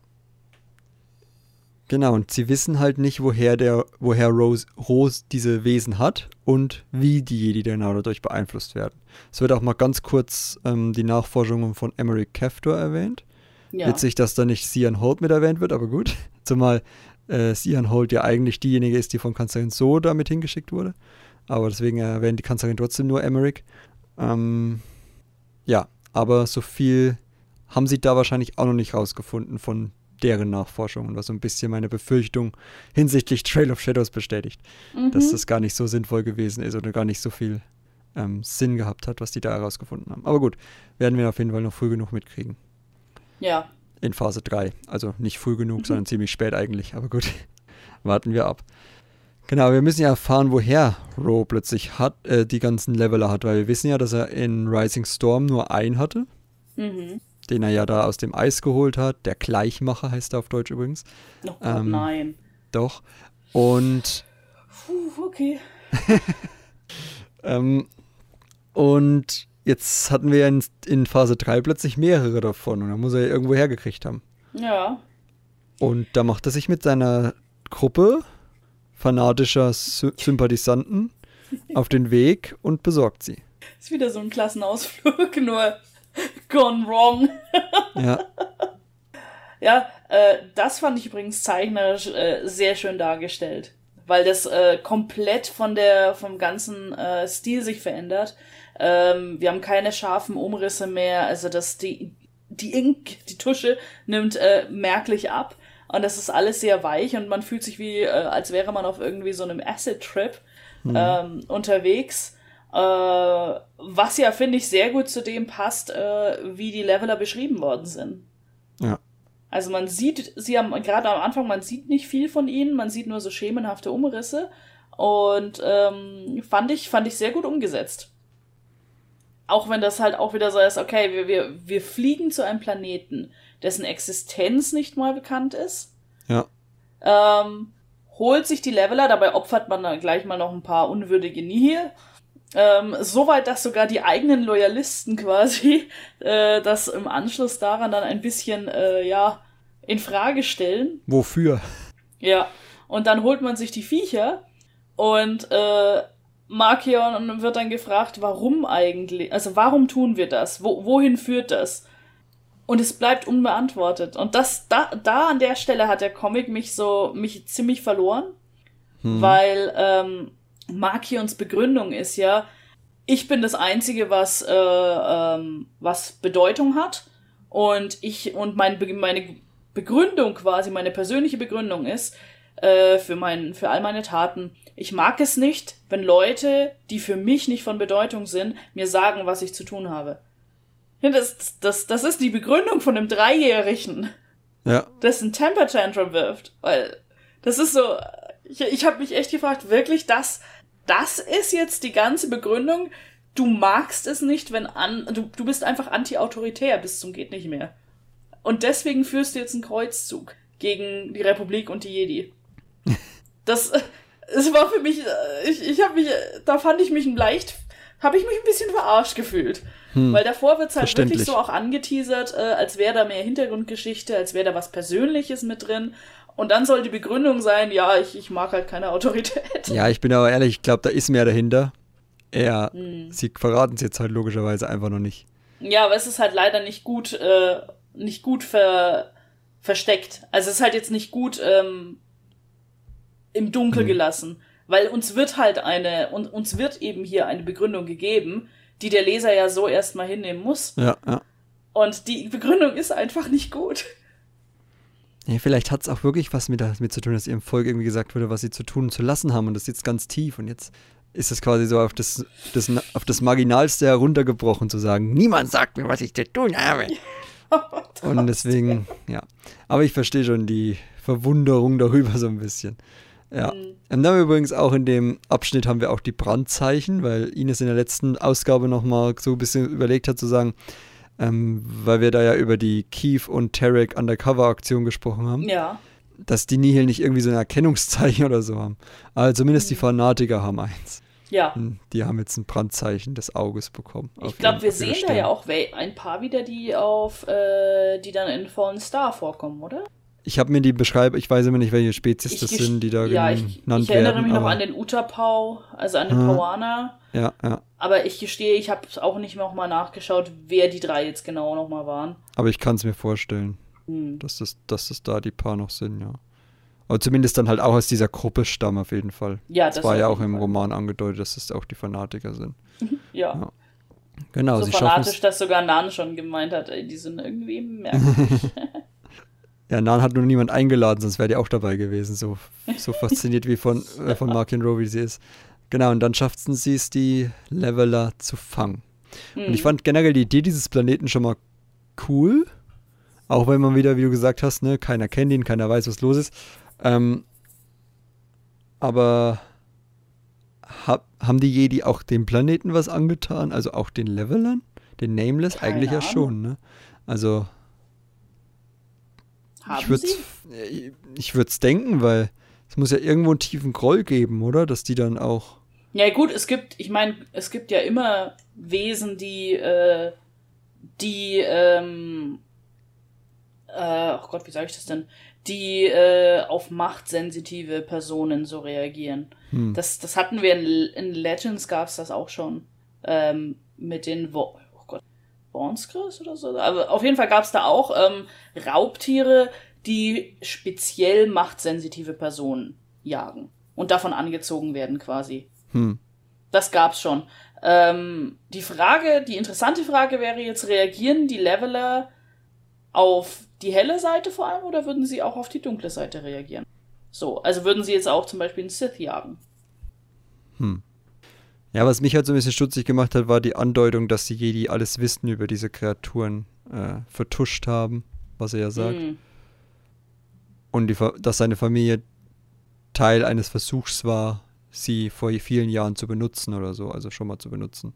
Genau, und sie wissen halt nicht, woher der, woher Rose, Rose diese Wesen hat und wie die Jedi genau dadurch beeinflusst werden. Es wird auch mal ganz kurz ähm, die Nachforschungen von Emery Keftor erwähnt. Ja. Witzig, dass da nicht Sian Holt mit erwähnt wird, aber gut. Zumal äh, Sian Holt ja eigentlich diejenige ist, die von Kanzlerin So damit hingeschickt wurde. Aber deswegen erwähnt die Kanzlerin trotzdem nur Emmerich. Ähm, ja, aber so viel haben sie da wahrscheinlich auch noch nicht rausgefunden von deren Nachforschungen, was so ein bisschen meine Befürchtung hinsichtlich Trail of Shadows bestätigt, Mhm. dass das gar nicht so sinnvoll gewesen ist oder gar nicht so viel ähm, Sinn gehabt hat, was die da herausgefunden haben. Aber gut, werden wir auf jeden Fall noch früh genug mitkriegen. Ja. In Phase 3. Also nicht früh genug, sondern ziemlich spät eigentlich. Aber gut, warten wir ab. Genau, wir müssen ja erfahren, woher Ro plötzlich hat, äh, die ganzen Leveler hat, weil wir wissen ja, dass er in Rising Storm nur einen hatte, Mhm. den er ja da aus dem Eis geholt hat. Der Gleichmacher heißt er auf Deutsch übrigens. Oh Gott, Ähm, nein. Doch. Und Puh, okay. Ähm, und jetzt hatten wir in, in Phase 3 plötzlich mehrere davon und da muss er ja irgendwo hergekriegt haben. Ja. Und da macht er sich mit seiner Gruppe fanatischer Sy Sympathisanten auf den Weg und besorgt sie. Ist wieder so ein Klassenausflug, nur gone wrong. Ja, Ja, äh, das fand ich übrigens zeichnerisch äh, sehr schön dargestellt. Weil das äh, komplett von der, vom ganzen äh, Stil sich verändert. Ähm, wir haben keine scharfen Umrisse mehr. Also das, die, die Ink, die Tusche nimmt äh, merklich ab. Und das ist alles sehr weich und man fühlt sich wie, äh, als wäre man auf irgendwie so einem Acid-Trip ähm, unterwegs. Äh, was ja, finde ich, sehr gut zu dem passt, äh, wie die Leveler beschrieben worden sind. ja, Also man sieht, sie haben gerade am Anfang, man sieht nicht viel von ihnen, man sieht nur so schemenhafte Umrisse und ähm, fand ich fand ich sehr gut umgesetzt. Auch wenn das halt auch wieder so ist, okay, wir, wir, wir fliegen zu einem Planeten, dessen Existenz nicht mal bekannt ist. ja, Ähm, holt sich die Leveler, dabei opfert man dann gleich mal noch ein paar unwürdige Nihil. Ähm, Soweit, dass sogar die eigenen Loyalisten quasi äh, das im Anschluss daran dann ein bisschen, äh, ja, in Frage stellen. wofür? Ja. Und dann holt man sich die Viecher und äh, Markion wird dann gefragt, warum eigentlich, also warum tun wir das? Wo, wohin führt das? Und es bleibt unbeantwortet. Und das, da, da an der Stelle hat der Comic mich so, mich ziemlich verloren, weil ähm, Markions Begründung ist ja, ich bin das Einzige, was, äh, ähm, was Bedeutung hat. Und ich, und mein, meine Begründung quasi, meine persönliche Begründung ist, äh, für, mein, für all meine Taten, ich mag es nicht, wenn Leute, die für mich nicht von Bedeutung sind, mir sagen, was ich zu tun habe. Das, das, das ist die Begründung von einem Dreijährigen Ja, das ein Temper Tantrum wirft. Weil das ist so, ich, ich habe mich echt gefragt, wirklich, das, das ist jetzt die ganze Begründung. Du magst es nicht, wenn an, du, du bist einfach anti-autoritär bis zum geht nicht mehr. Und deswegen führst du jetzt einen Kreuzzug gegen die Republik und die Jedi. Das, es war für mich, äh, ich, ich habe mich, da fand ich mich ein leicht, habe ich mich ein bisschen verarscht gefühlt. Weil davor wird's halt wirklich so auch angeteasert, äh, als wäre da mehr Hintergrundgeschichte, als wäre da was Persönliches mit drin. Und dann soll die Begründung sein, ja, ich, ich mag halt keine Autorität. ja, ich bin aber ehrlich, ich glaube, da ist mehr dahinter. Er, Hm. sie verraten es jetzt halt logischerweise einfach noch nicht. Ja, aber es ist halt leider nicht gut, äh, nicht gut ver, versteckt. Also es ist halt jetzt nicht gut ähm, im Dunkel gelassen. Weil uns wird halt eine, und uns wird eben hier eine Begründung gegeben, die der Leser ja so erstmal hinnehmen muss. Ja, ja. Und die Begründung ist einfach nicht gut. Ja, vielleicht hat es auch wirklich was mit damit zu tun, dass ihrem Volk irgendwie gesagt wurde, was sie zu tun und zu lassen haben. Und das sitzt ganz tief. Und jetzt ist es quasi so auf das, das, auf das Marginalste heruntergebrochen, zu sagen, niemand sagt mir, was ich zu tun habe. und deswegen, ja. Aber ich verstehe schon die Verwunderung darüber so ein bisschen. Ja. Mhm. Und dann übrigens auch in dem Abschnitt haben wir auch die Brandzeichen, weil Ines in der letzten Ausgabe nochmal so ein bisschen überlegt hat zu sagen, ähm, weil wir da ja über die Keith und Tarek Undercover-Aktion gesprochen haben. Ja. Dass die Nihil nicht irgendwie so ein Erkennungszeichen oder so haben. Aber zumindest mhm. die Fanatiker haben eins. Ja. Hm, die haben jetzt ein Brandzeichen des Auges bekommen. Ich glaube, wir sehen da ja auch ein paar wieder, die auf, äh, die dann in Fallen Star vorkommen, oder? Ich habe mir die Beschreibung, ich weiß immer nicht, welche Spezies ich das sind, die da ja, genannt werden. Ich erinnere mich noch an den Utapau, also an den Pauana. Ja, ja. Aber ich gestehe, ich habe auch nicht noch mal nachgeschaut, wer die drei jetzt genau noch mal waren. Aber ich kann es mir vorstellen, hm. dass, das, dass das da die paar noch sind, ja. Aber zumindest dann halt auch aus dieser Gruppe stammen auf jeden Fall. Ja, das, das war ja auch im Fall. Roman angedeutet, dass es auch die Fanatiker sind. ja. ja. Genau, so sie fanatisch, dass sogar Nan schon gemeint hat, ey, die sind irgendwie merkwürdig. ja, Nan hat nur niemand eingeladen, sonst wäre die auch dabei gewesen, so, so fasziniert wie von, äh, von Markin Rowe, wie sie ist. Genau, und dann schafften sie es, die Leveler zu fangen. Mhm. Und ich hm. fand generell die Idee dieses Planeten schon mal cool. Auch wenn man wieder, wie du gesagt hast, ne, keiner kennt ihn, keiner weiß, was los ist. Ähm, aber hab, haben die Jedi auch dem Planeten was angetan? Also auch den Levelern? Den Nameless? Keine Eigentlich Ahnung. ja schon, ne? Also. Haben ich würde ich würde es denken, weil es muss ja irgendwo einen tiefen Groll geben, oder? Dass die dann auch. Ja, gut, es gibt, ich meine, es gibt ja immer Wesen, die, äh, die, ähm, äh, oh Gott, wie sage ich das denn? die äh, auf machtsensitive Personen so reagieren. Hm. Das, das hatten wir in, in Legends, gab es das auch schon. Ähm, mit den Wo Bornskris oder so. Aber auf jeden Fall gab es da auch ähm, Raubtiere, die speziell machtsensitive Personen jagen und davon angezogen werden quasi. Hm. Das gab's schon. Ähm, die Frage, die interessante Frage wäre jetzt, reagieren die Leveler auf die helle Seite vor allem oder würden sie auch auf die dunkle Seite reagieren? So, also würden sie jetzt auch zum Beispiel einen Sith jagen? Hm. Ja, was mich halt so ein bisschen stutzig gemacht hat, war die Andeutung, dass die Jedi alles Wissen über diese Kreaturen äh, vertuscht haben, was er ja sagt. Hm. Und die, dass seine Familie Teil eines Versuchs war, sie vor vielen Jahren zu benutzen oder so, also schon mal zu benutzen.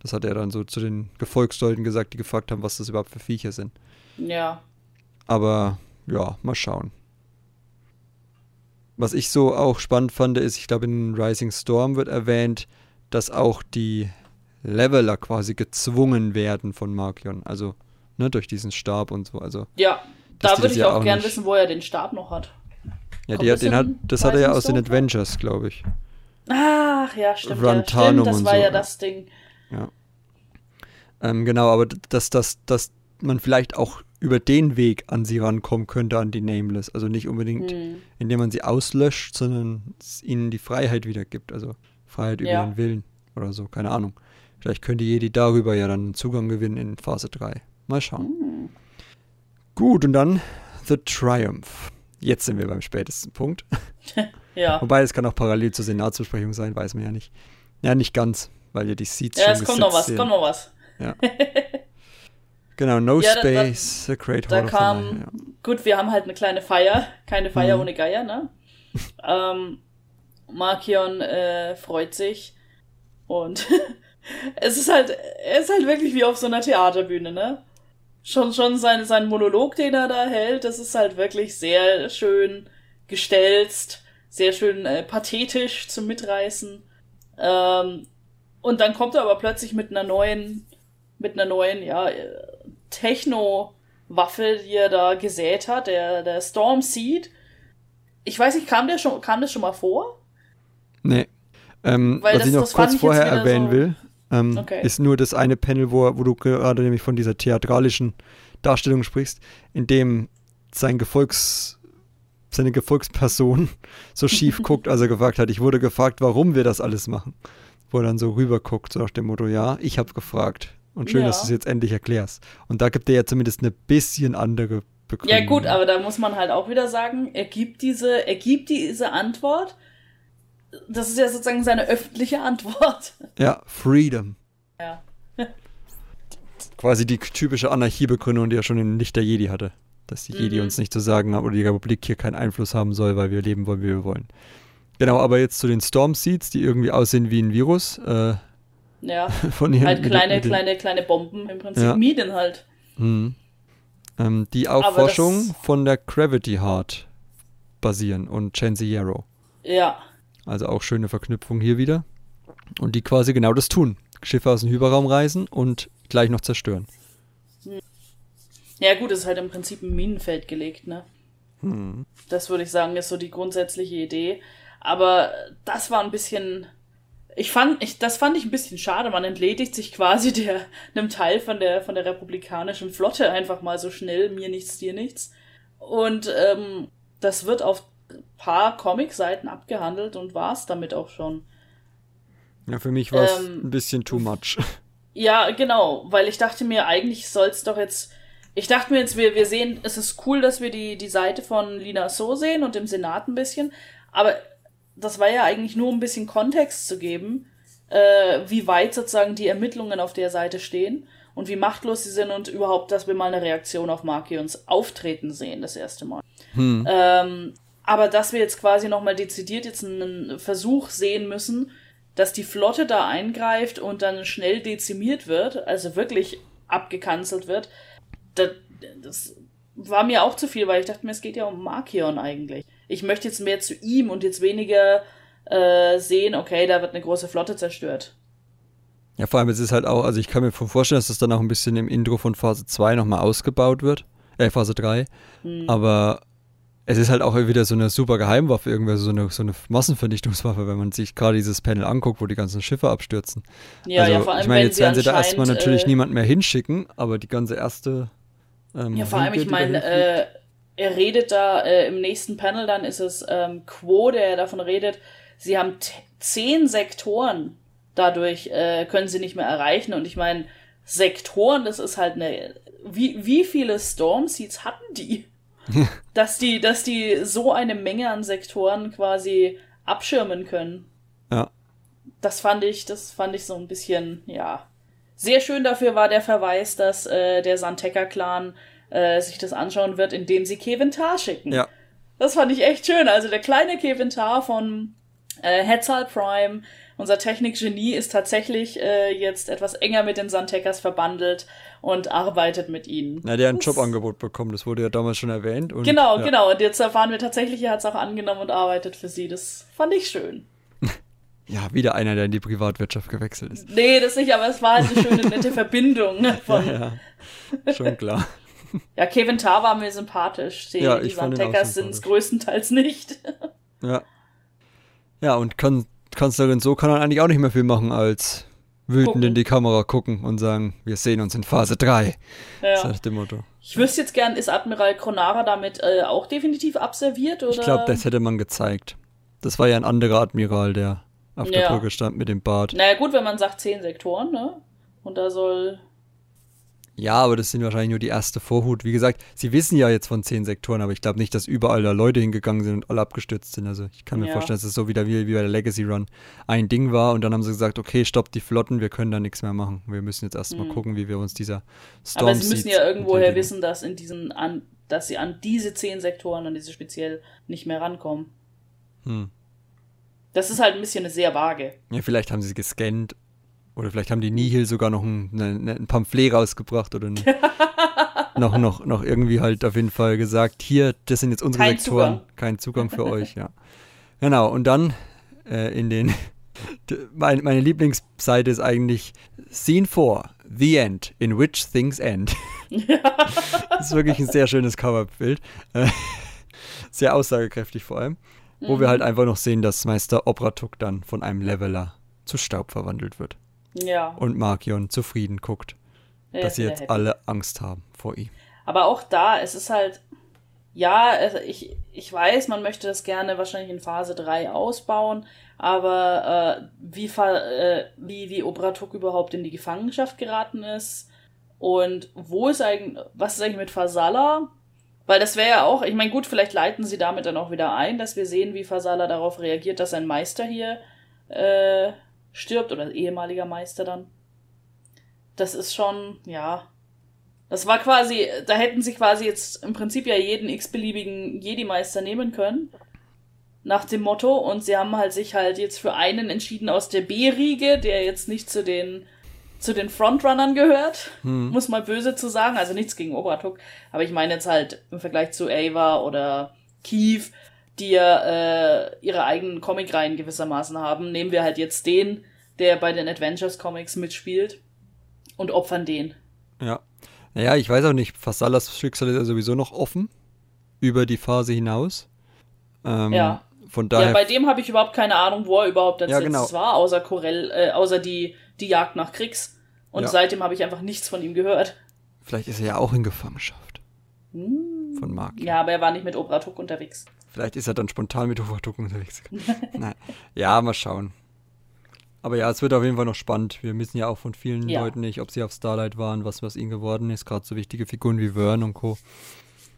Das hat er dann so zu den Gefolgsleuten gesagt, die gefragt haben, was das überhaupt für Viecher sind. Ja. Aber ja, mal schauen. Was ich so auch spannend fand, ist, ich glaube, in Rising Storm wird erwähnt, dass auch die Leveler quasi gezwungen werden von Markion. Also, ne, durch diesen Stab und so. Also, ja, da würde ich ja auch, auch gern wissen, wo er den Stab noch hat. Ja, die hat, den hat, das hat er ja aus den Adventures, glaube ich. Ach, ja, stimmt. Rantanum ja, stimmt, das war so. ja das Ding. Ja. Ähm, genau, aber dass, dass, dass man vielleicht auch über den Weg an sie rankommen könnte, an die Nameless. Also nicht unbedingt, hm. indem man sie auslöscht, sondern es ihnen die Freiheit wieder gibt. Also Freiheit über ja. ihren Willen oder so, keine Ahnung. Vielleicht könnte Jedi darüber ja dann Zugang gewinnen in Phase 3. Mal schauen. Hm. Gut, und dann The Triumph. Jetzt sind wir beim spätesten Punkt. ja. Wobei es kann auch parallel zur Senatsbesprechung sein, weiß man ja nicht. Ja, nicht ganz, weil ihr die Seats ja, schon Ja, es kommt noch was, sehen. kommt noch was. Ja. Genau, No ja, Space, da, The Great Hall Da kam, Fire, ja. gut, wir haben halt eine kleine Feier, keine Feier mhm. ohne Geier, ne? ähm, Markion äh, freut sich und es ist halt, es ist halt wirklich wie auf so einer Theaterbühne, ne? Schon, schon sein, sein Monolog, den er da hält, das ist halt wirklich sehr schön gestelzt, sehr schön äh, pathetisch zum Mitreißen. Ähm, und dann kommt er aber plötzlich mit einer neuen, mit einer neuen, ja, Techno-Waffe, die er da gesät hat, der, der Storm Seed. Ich weiß nicht, kam, der schon, kam das schon mal vor? Nee. Ähm, was das, ich noch kurz vorher erwähnen so will, ähm, okay. ist nur das eine Panel, wo, wo du gerade nämlich von dieser theatralischen Darstellung sprichst, in dem sein Gefolgs, seine Gefolgsperson so schief guckt, als er gefragt hat. Ich wurde gefragt, warum wir das alles machen. Wo er dann so rüber guckt, so nach dem Motto, ja, ich habe gefragt Und schön, Ja. dass du es jetzt endlich erklärst. Und da gibt er ja zumindest eine bisschen andere Begründung. Ja gut, aber da muss man halt auch wieder sagen, er gibt diese, er gibt diese Antwort. Das ist ja sozusagen seine öffentliche Antwort. Ja, Freedom. Ja. Quasi die typische Anarchiebegründung, die er schon in Licht der Jedi hatte. Dass die Jedi Mhm. uns nicht zu sagen haben oder die Republik hier keinen Einfluss haben soll, weil wir leben wollen, wie wir wollen. Genau, aber jetzt zu den Storm Seeds, die irgendwie aussehen wie ein Virus. Äh, Ja. von ihren, Halt kleine, kleine, kleine Bomben, im Prinzip Ja. Minen halt. Mhm. Ähm, die auf Forschung von der Gravity Heart basieren und Chansey Yarrow. Ja. Also auch schöne Verknüpfung hier wieder. Und die quasi genau das tun. Schiffe aus dem Hyperraum reisen und gleich noch zerstören. Ja gut, es ist halt im Prinzip ein Minenfeld gelegt, ne? Hm. Das würde ich sagen, ist so die grundsätzliche Idee. Aber das war ein bisschen. Ich fand, ich, das fand ich ein bisschen schade. Man entledigt sich quasi der, einem Teil von der, von der republikanischen Flotte einfach mal so schnell. Mir nichts, dir nichts. Und ähm, das wird auf paar Comic-Seiten abgehandelt und war es damit auch schon. Ja, für mich war es Ähm, ein bisschen too much. Ja, genau, weil ich dachte mir, eigentlich soll's doch jetzt. Ich dachte mir jetzt, wir, wir sehen, es ist cool, dass wir die, die Seite von Lina So sehen und im Senat ein bisschen, aber das war ja eigentlich nur um ein bisschen Kontext zu geben, äh, wie weit sozusagen die Ermittlungen auf der Seite stehen und wie machtlos sie sind und überhaupt, dass wir mal eine Reaktion auf Markions Auftreten sehen, das erste Mal. Hm. Ähm, aber dass wir jetzt quasi nochmal dezidiert jetzt einen Versuch sehen müssen, dass die Flotte da eingreift und dann schnell dezimiert wird, also wirklich abgekanzelt wird, das, das war mir auch zu viel, weil ich dachte mir, es geht ja um Markion eigentlich. Ich möchte jetzt mehr zu ihm und jetzt weniger äh, sehen, okay, da wird eine große Flotte zerstört. Ja, vor allem, es ist halt auch, also ich kann mir vorstellen, dass das dann auch ein bisschen im Intro von Phase 2 nochmal ausgebaut wird. Äh, Phase 3. Hm. Aber es ist halt auch wieder so eine super Geheimwaffe, irgendwie so eine, so eine Massenvernichtungswaffe, wenn man sich gerade dieses Panel anguckt, wo die ganzen Schiffe abstürzen. Ja, also, ja, vor allem, ich meine, jetzt werden sie da erstmal natürlich äh, niemand mehr hinschicken, aber die ganze erste. Ähm, Ja, vor allem, ich meine, äh, er redet da äh, im nächsten Panel, dann ist es ähm, Quo, der davon redet, sie haben zehn Sektoren, dadurch äh, können sie nicht mehr erreichen. Und ich meine, Sektoren, das ist halt eine. Wie, wie viele Stormseeds hatten die? dass die, dass die so eine Menge an Sektoren quasi abschirmen können. ja. Das fand ich, das fand ich so ein bisschen, ja. Sehr schön dafür war der Verweis, dass äh, der Santeca-Clan äh, sich das anschauen wird, indem sie Kevin Tar schicken. Ja. Das fand ich echt schön. Also der kleine Kevin Tar von äh, Hetzal Prime, unser Technikgenie, ist tatsächlich äh, jetzt etwas enger mit den Santecas verbandelt und arbeitet mit ihnen. Na, der hat ein Jobangebot bekommen, das wurde ja damals schon erwähnt. Und, Genau, ja. genau. Und jetzt erfahren wir tatsächlich, er hat es auch angenommen und arbeitet für sie. Das fand ich schön. Ja, wieder einer, der in die Privatwirtschaft gewechselt ist. Nee, das nicht, aber es war halt eine schöne, nette Verbindung von, Ja, schon klar. Ja, Kevin Tar war mir sympathisch. Die, Ja, die Santekas sind es größtenteils nicht. Ja. Ja, und kan Kanzlerin So kann dann eigentlich auch nicht mehr viel machen, als wütend Gucken. in die Kamera gucken und sagen, wir sehen uns in Phase 3. Das ja. ist dem Motto. Ich wüsste jetzt gern, ist Admiral Kronara damit äh, auch definitiv abserviert? Oder? Ich glaube, das hätte man gezeigt. Das war ja ein anderer Admiral, der auf der Ja. Brücke stand mit dem Bart. Naja, gut, wenn man sagt zehn Sektoren, ne? Und da soll. Ja, aber das sind wahrscheinlich nur die erste Vorhut. Wie gesagt, sie wissen ja jetzt von zehn Sektoren, aber ich glaube nicht, dass überall da Leute hingegangen sind und alle abgestürzt sind. Also ich kann mir Ja. vorstellen, dass es so wieder wie, wie bei der Legacy Run ein Ding war und dann haben sie gesagt, okay, stoppt die Flotten, wir können da nichts mehr machen. Wir müssen jetzt erstmal Mhm. gucken, wie wir uns dieser Storm Aber sie müssen ja irgendwoher wissen, dass in diesen an, dass sie an diese zehn Sektoren, an diese speziell, nicht mehr rankommen. Hm. Das ist halt ein bisschen sehr vage. Ja, vielleicht haben sie gescannt oder vielleicht haben die Nihil sogar noch ein, ne, ein Pamphlet rausgebracht oder ein, noch, noch, noch irgendwie halt auf jeden Fall gesagt, hier, das sind jetzt unsere Kein Sektoren, Zugang. kein Zugang für euch, ja. Genau, und dann äh, in den, d- mein, meine Lieblingsseite ist eigentlich Scene 4, The End, in which things end. das ist wirklich ein sehr schönes Coverbild. Äh, sehr aussagekräftig vor allem. Wo wir halt einfach noch sehen, dass Meister Obratuk dann von einem Leveler zu Staub verwandelt wird. Ja. Und Markion zufrieden guckt, er dass sie jetzt happy. alle Angst haben vor ihm. Aber auch da, es ist halt. ja, also ich, ich weiß, man möchte das gerne wahrscheinlich in Phase 3 ausbauen, aber äh, wie, äh, wie, wie Obratuk überhaupt in die Gefangenschaft geraten ist und wo ist eigentlich, was ist eigentlich mit Fasala? Weil das wäre ja auch, ich meine, gut, vielleicht leiten sie damit dann auch wieder ein, dass wir sehen, wie Fasala darauf reagiert, dass sein Meister hier äh, stirbt oder ehemaliger Meister dann. Das ist schon, ja. Das war quasi, da hätten sie quasi jetzt im Prinzip ja jeden x-beliebigen Jedi-Meister nehmen können. Nach dem Motto. Und sie haben halt sich halt jetzt für einen entschieden aus der B-Riege, der jetzt nicht zu den zu den Frontrunnern gehört, hm. muss mal böse zu sagen. Also nichts gegen Obratuk, aber ich meine jetzt halt im Vergleich zu Ava oder Keith, die ja äh, ihre eigenen Comicreihen gewissermaßen haben, nehmen wir halt jetzt den, der bei den Adventures Comics mitspielt und opfern den. Ja. Naja, ich weiß auch nicht, Fasalas Schicksal ist ja sowieso noch offen über die Phase hinaus. Ähm, ja. Von daher. Ja, bei dem habe ich überhaupt keine Ahnung, wo er überhaupt als ja, genau. war, außer Corell, äh, außer die, die Jagd nach Kriegs. Und ja. seitdem habe ich einfach nichts von ihm gehört. Vielleicht ist er ja auch in Gefangenschaft. Hm. Von Mark. Ja, aber er war nicht mit Obratuk unterwegs. Vielleicht ist er dann spontan mit Obratuk unterwegs. Nein. Ja, mal schauen. Aber ja, es wird auf jeden Fall noch spannend. Wir wissen ja auch von vielen ja. Leuten nicht, ob sie auf Starlight waren, was was ihnen geworden ist. Gerade so wichtige Figuren wie Vern und Co.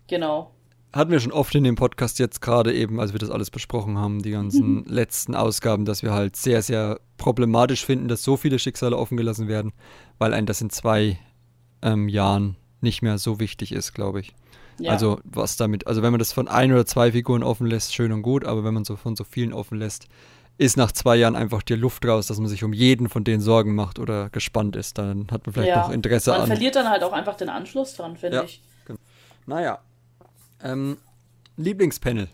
Genau. Hatten wir schon oft in dem Podcast jetzt gerade eben, als wir das alles besprochen haben, die ganzen letzten Ausgaben, dass wir halt sehr, sehr problematisch finden, dass so viele Schicksale offen gelassen werden, weil ein das in zwei ähm, Jahren nicht mehr so wichtig ist, glaube ich. Ja. Also was damit, also wenn man das von ein oder zwei Figuren offen lässt, schön und gut, aber wenn man so von so vielen offen lässt, ist nach zwei Jahren einfach die Luft raus, dass man sich um jeden von denen Sorgen macht oder gespannt ist. Dann hat man vielleicht ja. noch Interesse man an. Man verliert dann halt auch einfach den Anschluss dran, finde ja. ich. Genau. Naja. Ähm, Lieblingspanel.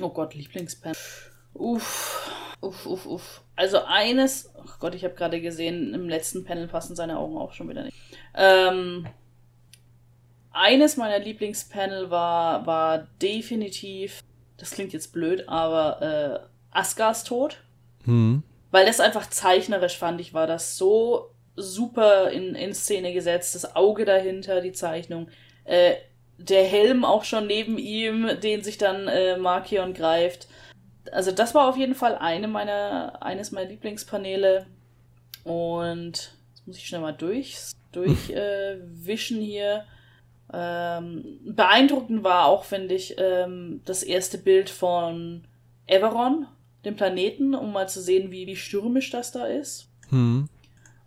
Oh Gott, Lieblingspanel. Uff. Uff, uff, uff. Also eines, oh Gott, ich habe gerade gesehen, im letzten Panel passen seine Augen auch schon wieder nicht. Ähm, eines meiner Lieblingspanel war, war definitiv, das klingt jetzt blöd, aber äh, Asgars Tod. Hm. Weil das einfach zeichnerisch fand ich, war das so super in, in Szene gesetzt. Das Auge dahinter, die Zeichnung. Äh, der Helm auch schon neben ihm, den sich dann äh, Markion greift. Also das war auf jeden Fall eine meiner, eines meiner Lieblingspaneele. Und jetzt muss ich schnell mal durch, durchwischen äh, hier. Ähm, beeindruckend war auch, finde ich, ähm, das erste Bild von Everon, dem Planeten, um mal zu sehen, wie, wie stürmisch das da ist. Hm.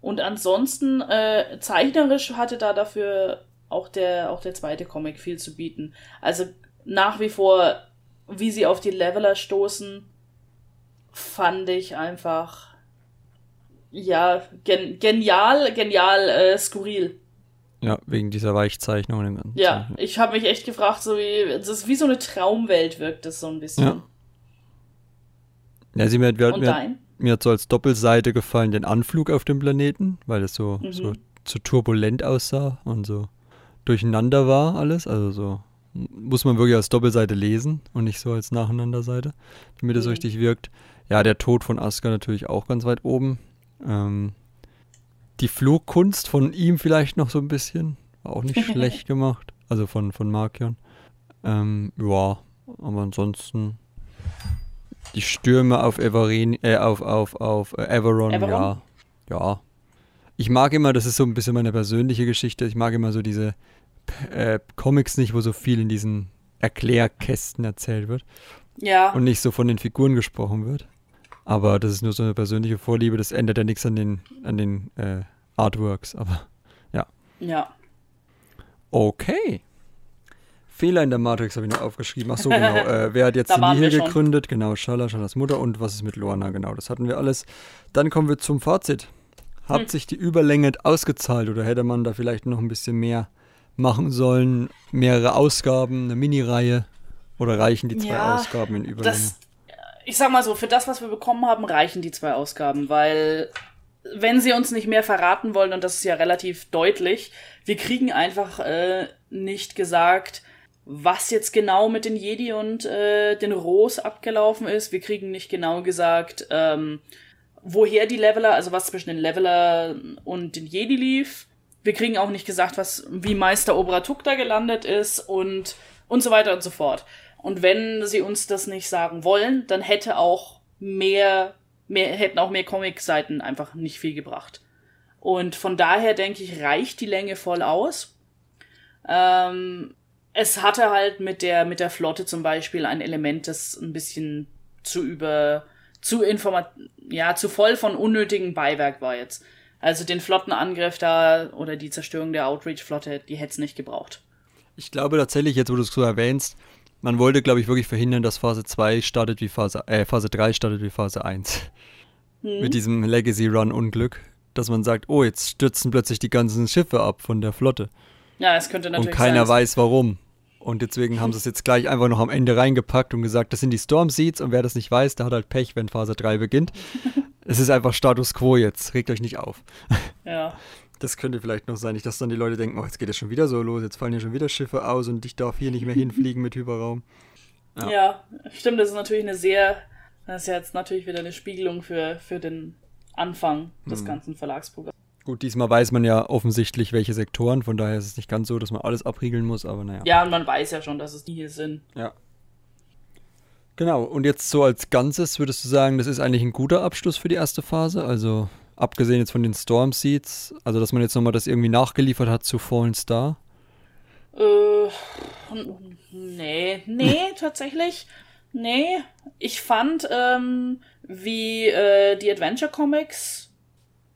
Und ansonsten, äh, zeichnerisch hatte da dafür auch der, auch der zweite Comic viel zu bieten. Also nach wie vor, wie sie auf die Leveler stoßen, fand ich einfach, ja, gen genial, genial, äh, skurril. Ja, wegen dieser Weichzeichnung. Ja, ich habe mich echt gefragt, so wie, das ist wie so eine Traumwelt wirkt das so ein bisschen. Ja. Ja, sie mir, mir, mir, mir hat so als Doppelseite gefallen den Anflug auf dem Planeten, weil es so, mhm. so, so turbulent aussah und so durcheinander war alles. Also so muss man wirklich als Doppelseite lesen und nicht so als Nacheinanderseite, damit es mhm. richtig wirkt. Ja, der Tod von Aska natürlich auch ganz weit oben. Ähm, die Flugkunst von ihm vielleicht noch so ein bisschen. War auch nicht schlecht gemacht. Also von, von Markion. Ähm, ja, aber ansonsten die Stürme auf Everin, äh, auf, auf, auf äh, Everon, Everon, ja. Ja. Ich mag immer, das ist so ein bisschen meine persönliche Geschichte, ich mag immer so diese äh, Comics nicht, wo so viel in diesen Erklärkästen erzählt wird. Ja. Und nicht so von den Figuren gesprochen wird. Aber das ist nur so eine persönliche Vorliebe, das ändert ja nichts an den, an den äh, Artworks, aber ja. Ja. Okay. Fehler in der Matrix habe ich noch aufgeschrieben. Ach so, genau. Äh, wer hat jetzt die Nihil gegründet? Genau, Shala, Shalas Mutter und was ist mit Luana? Genau, das hatten wir alles. Dann kommen wir zum Fazit. Hat hm. sich die Überlänge ausgezahlt oder hätte man da vielleicht noch ein bisschen mehr machen sollen? Mehrere Ausgaben, eine Mini-Reihe? Oder reichen die zwei ja, Ausgaben in Überlänge? Das, ich sag mal so, für das, was wir bekommen haben, reichen die zwei Ausgaben, weil wenn sie uns nicht mehr verraten wollen, und das ist ja relativ deutlich, wir kriegen einfach äh, nicht gesagt, was jetzt genau mit den Jedi und äh, den Ros abgelaufen ist. Wir kriegen nicht genau gesagt, ähm, woher die Leveler, also was zwischen den Leveler und den Jedi lief. Wir kriegen auch nicht gesagt, was wie Meister Obratuk da gelandet ist und und so weiter und so fort. Und wenn sie uns das nicht sagen wollen, dann hätte auch mehr, mehr hätten auch mehr Comic-Seiten einfach nicht viel gebracht. Und von daher denke ich, reicht die Länge voll aus. Ähm, es hatte halt mit der, mit der Flotte zum Beispiel ein Element, das ein bisschen zu über, zu informat, ja, zu voll von unnötigem Beiwerk war jetzt. Also den Flottenangriff da oder die Zerstörung der Outreach-Flotte, die hätte es nicht gebraucht. Ich glaube tatsächlich, jetzt wo du es so erwähnst, man wollte, glaube ich, wirklich verhindern, dass Phase 2 startet wie Phase, äh, Phase 3 startet wie Phase 1. Hm. Mit diesem Legacy Run Unglück, dass man sagt, oh, jetzt stürzen plötzlich die ganzen Schiffe ab von der Flotte. Ja, es könnte natürlich Und keiner sein. weiß warum. Und deswegen haben sie es jetzt gleich einfach noch am Ende reingepackt und gesagt, das sind die Storm Seeds und wer das nicht weiß, der hat halt Pech, wenn Phase 3 beginnt. es ist einfach Status Quo jetzt, regt euch nicht auf. Ja. Das könnte vielleicht noch sein, nicht, dass dann die Leute denken, oh, jetzt geht es schon wieder so los, jetzt fallen ja schon wieder Schiffe aus und ich darf hier nicht mehr hinfliegen mit Hyperraum. Ja. ja, stimmt, das ist natürlich eine sehr, das ist ja jetzt natürlich wieder eine Spiegelung für, für den Anfang des hm. ganzen Verlagsprogramms. Gut, diesmal weiß man ja offensichtlich, welche Sektoren, von daher ist es nicht ganz so, dass man alles abriegeln muss, aber naja. Ja, und man weiß ja schon, dass es die hier sind. Ja. Genau, und jetzt so als Ganzes würdest du sagen, das ist eigentlich ein guter Abschluss für die erste Phase? Also abgesehen jetzt von den Storm Seeds, also dass man jetzt nochmal das irgendwie nachgeliefert hat zu Fallen Star? Äh, nee, nee, tatsächlich. Nee, ich fand, ähm, wie äh, die Adventure Comics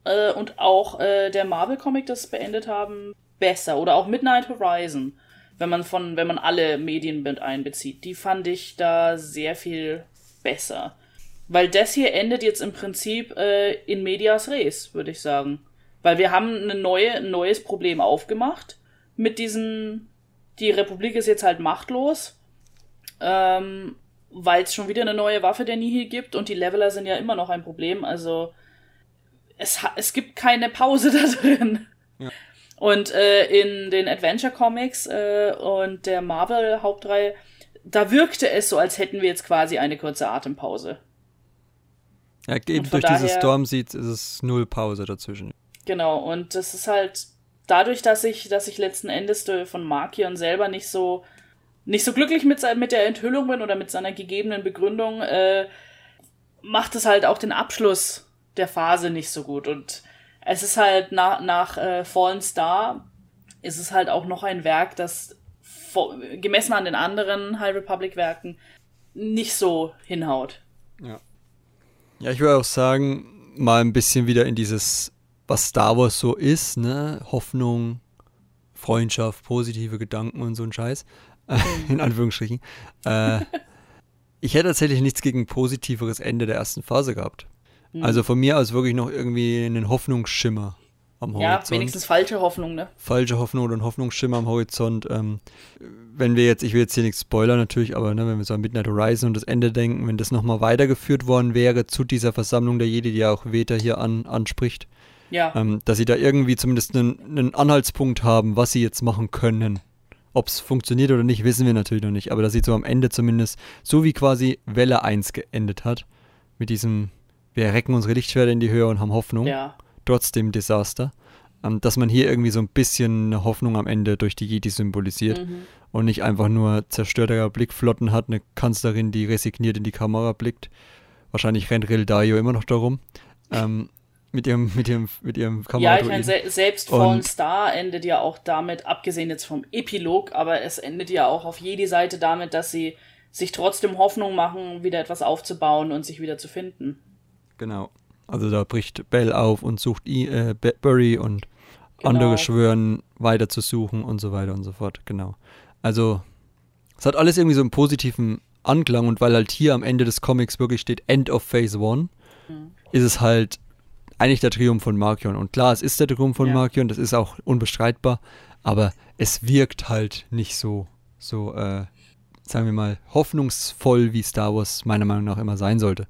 äh, und auch äh, der Marvel Comic das beendet haben, besser. Oder auch Midnight Horizon, wenn man von, wenn man alle Medien mit einbezieht. Die fand ich da sehr viel besser. Weil das hier endet jetzt im Prinzip äh, in medias res, würde ich sagen. Weil wir haben eine neue, ein neues Problem aufgemacht mit diesen. Die Republik ist jetzt halt machtlos, ähm, weil es schon wieder eine neue Waffe der Nihil gibt und die Leveler sind ja immer noch ein Problem. Also es, es gibt keine Pause da drin. Ja. Und äh, in den Adventure Comics äh, und der Marvel Hauptreihe, da wirkte es so, als hätten wir jetzt quasi eine kurze Atempause. Ja, eben durch daher, diese Storm Seeds ist es null Pause dazwischen. Genau, und das ist halt dadurch, dass ich, dass ich letzten Endes von Markion selber nicht so nicht so glücklich mit, mit der Enthüllung bin oder mit seiner gegebenen Begründung, äh, macht es halt auch den Abschluss der Phase nicht so gut. Und es ist halt nach, nach äh, Fallen Star ist es halt auch noch ein Werk, das gemessen an den anderen High Republic Werken nicht so hinhaut. Ja. Ja, ich würde auch sagen, mal ein bisschen wieder in dieses, was Star Wars so ist, ne? Hoffnung, Freundschaft, positive Gedanken und so ein Scheiß. In Anführungsstrichen. Äh, ich hätte tatsächlich nichts gegen ein positiveres Ende der ersten Phase gehabt. Mhm. Also von mir aus wirklich noch irgendwie einen Hoffnungsschimmer am Horizont. Ja, wenigstens falsche Hoffnung, ne? Falsche Hoffnung oder ein Hoffnungsschimmer am Horizont. Ähm, wenn wir jetzt, ich will jetzt hier nichts spoilern natürlich, aber ne, wenn wir so an Midnight Horizon und das Ende denken, wenn das nochmal weitergeführt worden wäre zu dieser Versammlung der Jedi, die ja auch Veta hier an, anspricht, ja. ähm, dass sie da irgendwie zumindest einen, einen Anhaltspunkt haben, was sie jetzt machen können. Ob es funktioniert oder nicht, wissen wir natürlich noch nicht, aber dass sie so am Ende zumindest, so wie quasi Welle 1 geendet hat, mit diesem, wir recken unsere Lichtschwerter in die Höhe und haben Hoffnung. Ja trotzdem Desaster. Ähm, dass man hier irgendwie so ein bisschen eine Hoffnung am Ende durch die Jedi symbolisiert mhm. Und nicht einfach nur zerstörter Blickflotten hat, eine Kanzlerin, die resigniert in die Kamera blickt. Wahrscheinlich rennt Ril Dario immer noch darum. Ähm, mit ihrem, mit ihrem, mit ihrem Kamera. Ja, ich meine, se selbst Fallen Star endet ja auch damit, abgesehen jetzt vom Epilog, aber es endet ja auch auf jede Seite damit, dass sie sich trotzdem Hoffnung machen, wieder etwas aufzubauen und sich wieder zu finden. Genau. Also da bricht Bell auf und sucht I, äh, Burry und genau. andere schwören weiter zu suchen und so weiter und so fort. Genau. Also es hat alles irgendwie so einen positiven Anklang und weil halt hier am Ende des Comics wirklich steht End of Phase One, mhm. ist es halt eigentlich der Triumph von Markion. Und klar, es ist der Triumph von ja. Markion, das ist auch unbestreitbar, aber es wirkt halt nicht so, so, äh, sagen wir mal, hoffnungsvoll, wie Star Wars meiner Meinung nach immer sein sollte.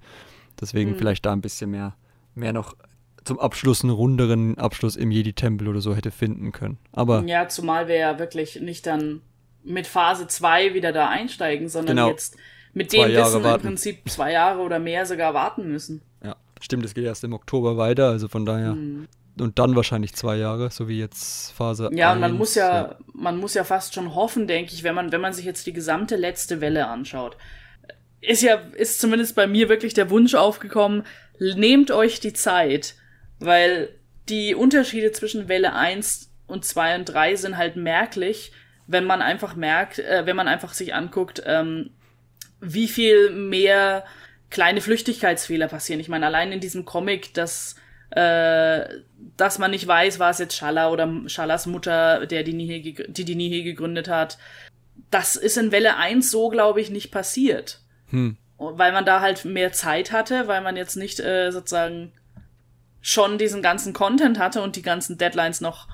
Deswegen mhm. vielleicht da ein bisschen mehr mehr noch zum Abschluss einen runderen Abschluss im Jedi-Tempel oder so hätte finden können. Aber ja, zumal wir ja wirklich nicht dann mit Phase 2 wieder da einsteigen, sondern genau. jetzt mit dem Wissen warten. im Prinzip zwei Jahre oder mehr sogar warten müssen. Ja, stimmt, es geht erst im Oktober weiter, also von daher. Hm. und dann wahrscheinlich zwei Jahre, so wie jetzt Phase Ja, und man muss ja, man muss ja fast schon hoffen, denke ich, wenn man, wenn man sich jetzt die gesamte letzte Welle anschaut. Ist ja, ist zumindest bei mir wirklich der Wunsch aufgekommen, nehmt euch die Zeit, weil die Unterschiede zwischen Welle 1 und 2 und 3 sind halt merklich, wenn man einfach merkt, äh, wenn man einfach sich anguckt, ähm, wie viel mehr kleine Flüchtigkeitsfehler passieren. Ich meine, allein in diesem Comic, dass, äh, dass man nicht weiß, war es jetzt Shala oder Shalas Mutter, der die Nihil, die, die Nihil gegründet hat. Das ist in Welle 1 so, glaube ich, nicht passiert. Hm. Weil man da halt mehr Zeit hatte, weil man jetzt nicht äh, sozusagen schon diesen ganzen Content hatte und die ganzen Deadlines noch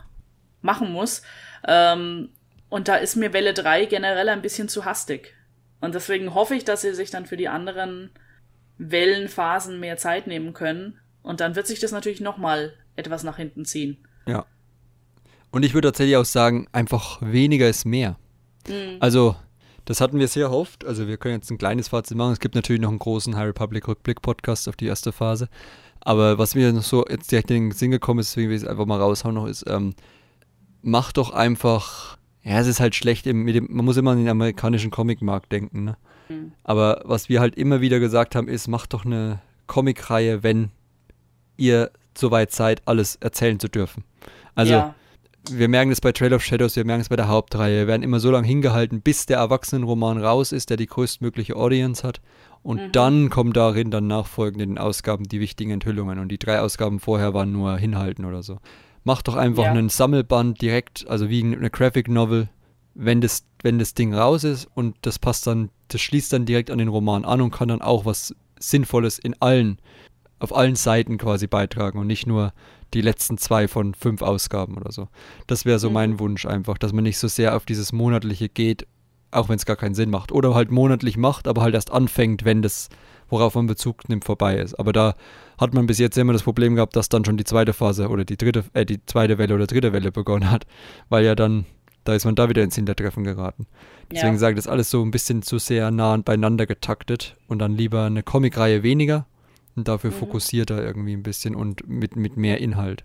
machen muss. Ähm, und da ist mir Welle 3 generell ein bisschen zu hastig. Und deswegen hoffe ich, dass sie sich dann für die anderen Wellenphasen mehr Zeit nehmen können. Und dann wird sich das natürlich nochmal etwas nach hinten ziehen. Ja. Und ich würde tatsächlich auch sagen, einfach weniger ist mehr. Mhm. Also, das hatten wir sehr oft. Also, wir können jetzt ein kleines Fazit machen. Es gibt natürlich noch einen großen High Republic Rückblick Podcast auf die erste Phase. Aber was mir noch so jetzt direkt in den Sinn gekommen ist, deswegen will ich es einfach mal raushauen noch, ist, ähm, mach doch einfach, ja, es ist halt schlecht, im, dem, man muss immer an den amerikanischen Comicmarkt denken, ne? Mhm. Aber was wir halt immer wieder gesagt haben, ist, mach doch eine Comicreihe, wenn ihr soweit seid, alles erzählen zu dürfen. Also, ja. wir merken es bei Trail of Shadows, wir merken es bei der Hauptreihe. Wir werden immer so lange hingehalten, bis der Erwachsenenroman raus ist, der die größtmögliche Audience hat. Und mhm. dann kommen darin dann nachfolgend in den Ausgaben die wichtigen Enthüllungen. Und die drei Ausgaben vorher waren nur Hinhalten oder so. Mach doch einfach ja. einen Sammelband direkt, also wie eine Graphic Novel, wenn das, wenn das Ding raus ist und das passt dann, das schließt dann direkt an den Roman an und kann dann auch was Sinnvolles in allen, auf allen Seiten quasi beitragen und nicht nur die letzten zwei von fünf Ausgaben oder so. Das wäre so mhm. mein Wunsch einfach, dass man nicht so sehr auf dieses Monatliche geht auch wenn es gar keinen Sinn macht. Oder halt monatlich macht, aber halt erst anfängt, wenn das, worauf man Bezug nimmt, vorbei ist. Aber da hat man bis jetzt immer das Problem gehabt, dass dann schon die zweite Phase oder die dritte, äh, die zweite Welle oder dritte Welle begonnen hat, weil ja dann, da ist man da wieder ins Hintertreffen geraten. Deswegen ja. sage ich, das alles so ein bisschen zu sehr nah beieinander getaktet und dann lieber eine Comicreihe weniger und dafür mhm. fokussierter irgendwie ein bisschen und mit, mit mehr Inhalt.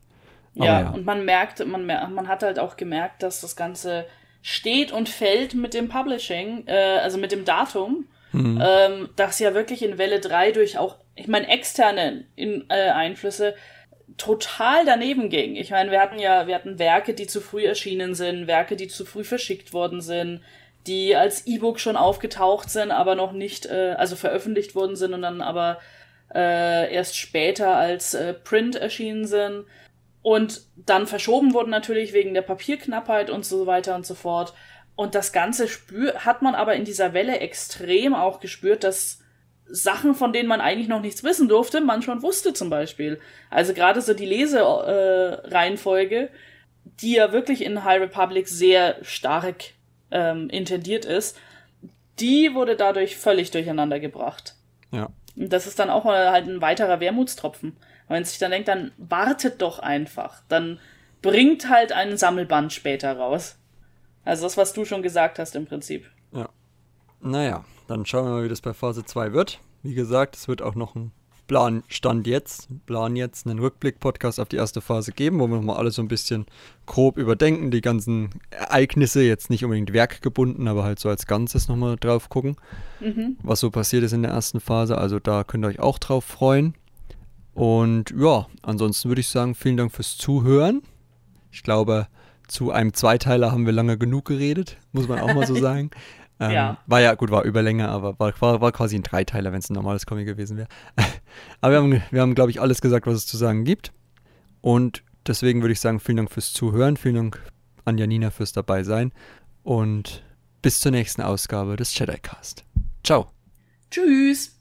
Ja, ja, und man merkt, man, man hat halt auch gemerkt, dass das Ganze steht und fällt mit dem Publishing, äh, also mit dem Datum, mhm. ähm, das ja wirklich in Welle 3 durch auch, ich meine, externe in, äh, Einflüsse total daneben ging. Ich meine, wir hatten ja, wir hatten Werke, die zu früh erschienen sind, Werke, die zu früh verschickt worden sind, die als E-Book schon aufgetaucht sind, aber noch nicht, äh, also veröffentlicht worden sind und dann aber äh, erst später als äh, Print erschienen sind und dann verschoben wurden natürlich wegen der Papierknappheit und so weiter und so fort. Und das Ganze spür hat man aber in dieser Welle extrem auch gespürt, dass Sachen, von denen man eigentlich noch nichts wissen durfte, man schon wusste zum Beispiel. Also gerade so die Lesereihenfolge, äh, die ja wirklich in High Republic sehr stark ähm, intendiert ist, die wurde dadurch völlig durcheinander gebracht. Ja. Und das ist dann auch halt ein weiterer Wermutstropfen. Wenn sich dann denkt, dann wartet doch einfach. Dann bringt halt einen Sammelband später raus. Also das, was du schon gesagt hast im Prinzip. Ja. Naja, dann schauen wir mal, wie das bei Phase 2 wird. Wie gesagt, es wird auch noch ein Plan Stand jetzt, Plan jetzt einen Rückblick-Podcast auf die erste Phase geben, wo wir nochmal alles so ein bisschen grob überdenken, die ganzen Ereignisse, jetzt nicht unbedingt werkgebunden, aber halt so als Ganzes nochmal drauf gucken, mhm. was so passiert ist in der ersten Phase. Also da könnt ihr euch auch drauf freuen. Und ja, ansonsten würde ich sagen, vielen Dank fürs Zuhören. Ich glaube, zu einem Zweiteiler haben wir lange genug geredet, muss man auch mal so sagen. Ähm, ja. War ja, gut, war überlänger, aber war, war, war quasi ein Dreiteiler, wenn es ein normales Comic gewesen wäre. aber wir haben, wir haben glaube ich, alles gesagt, was es zu sagen gibt. Und deswegen würde ich sagen, vielen Dank fürs Zuhören, vielen Dank an Janina fürs Dabeisein und bis zur nächsten Ausgabe des Jedi Cast. Ciao. Tschüss.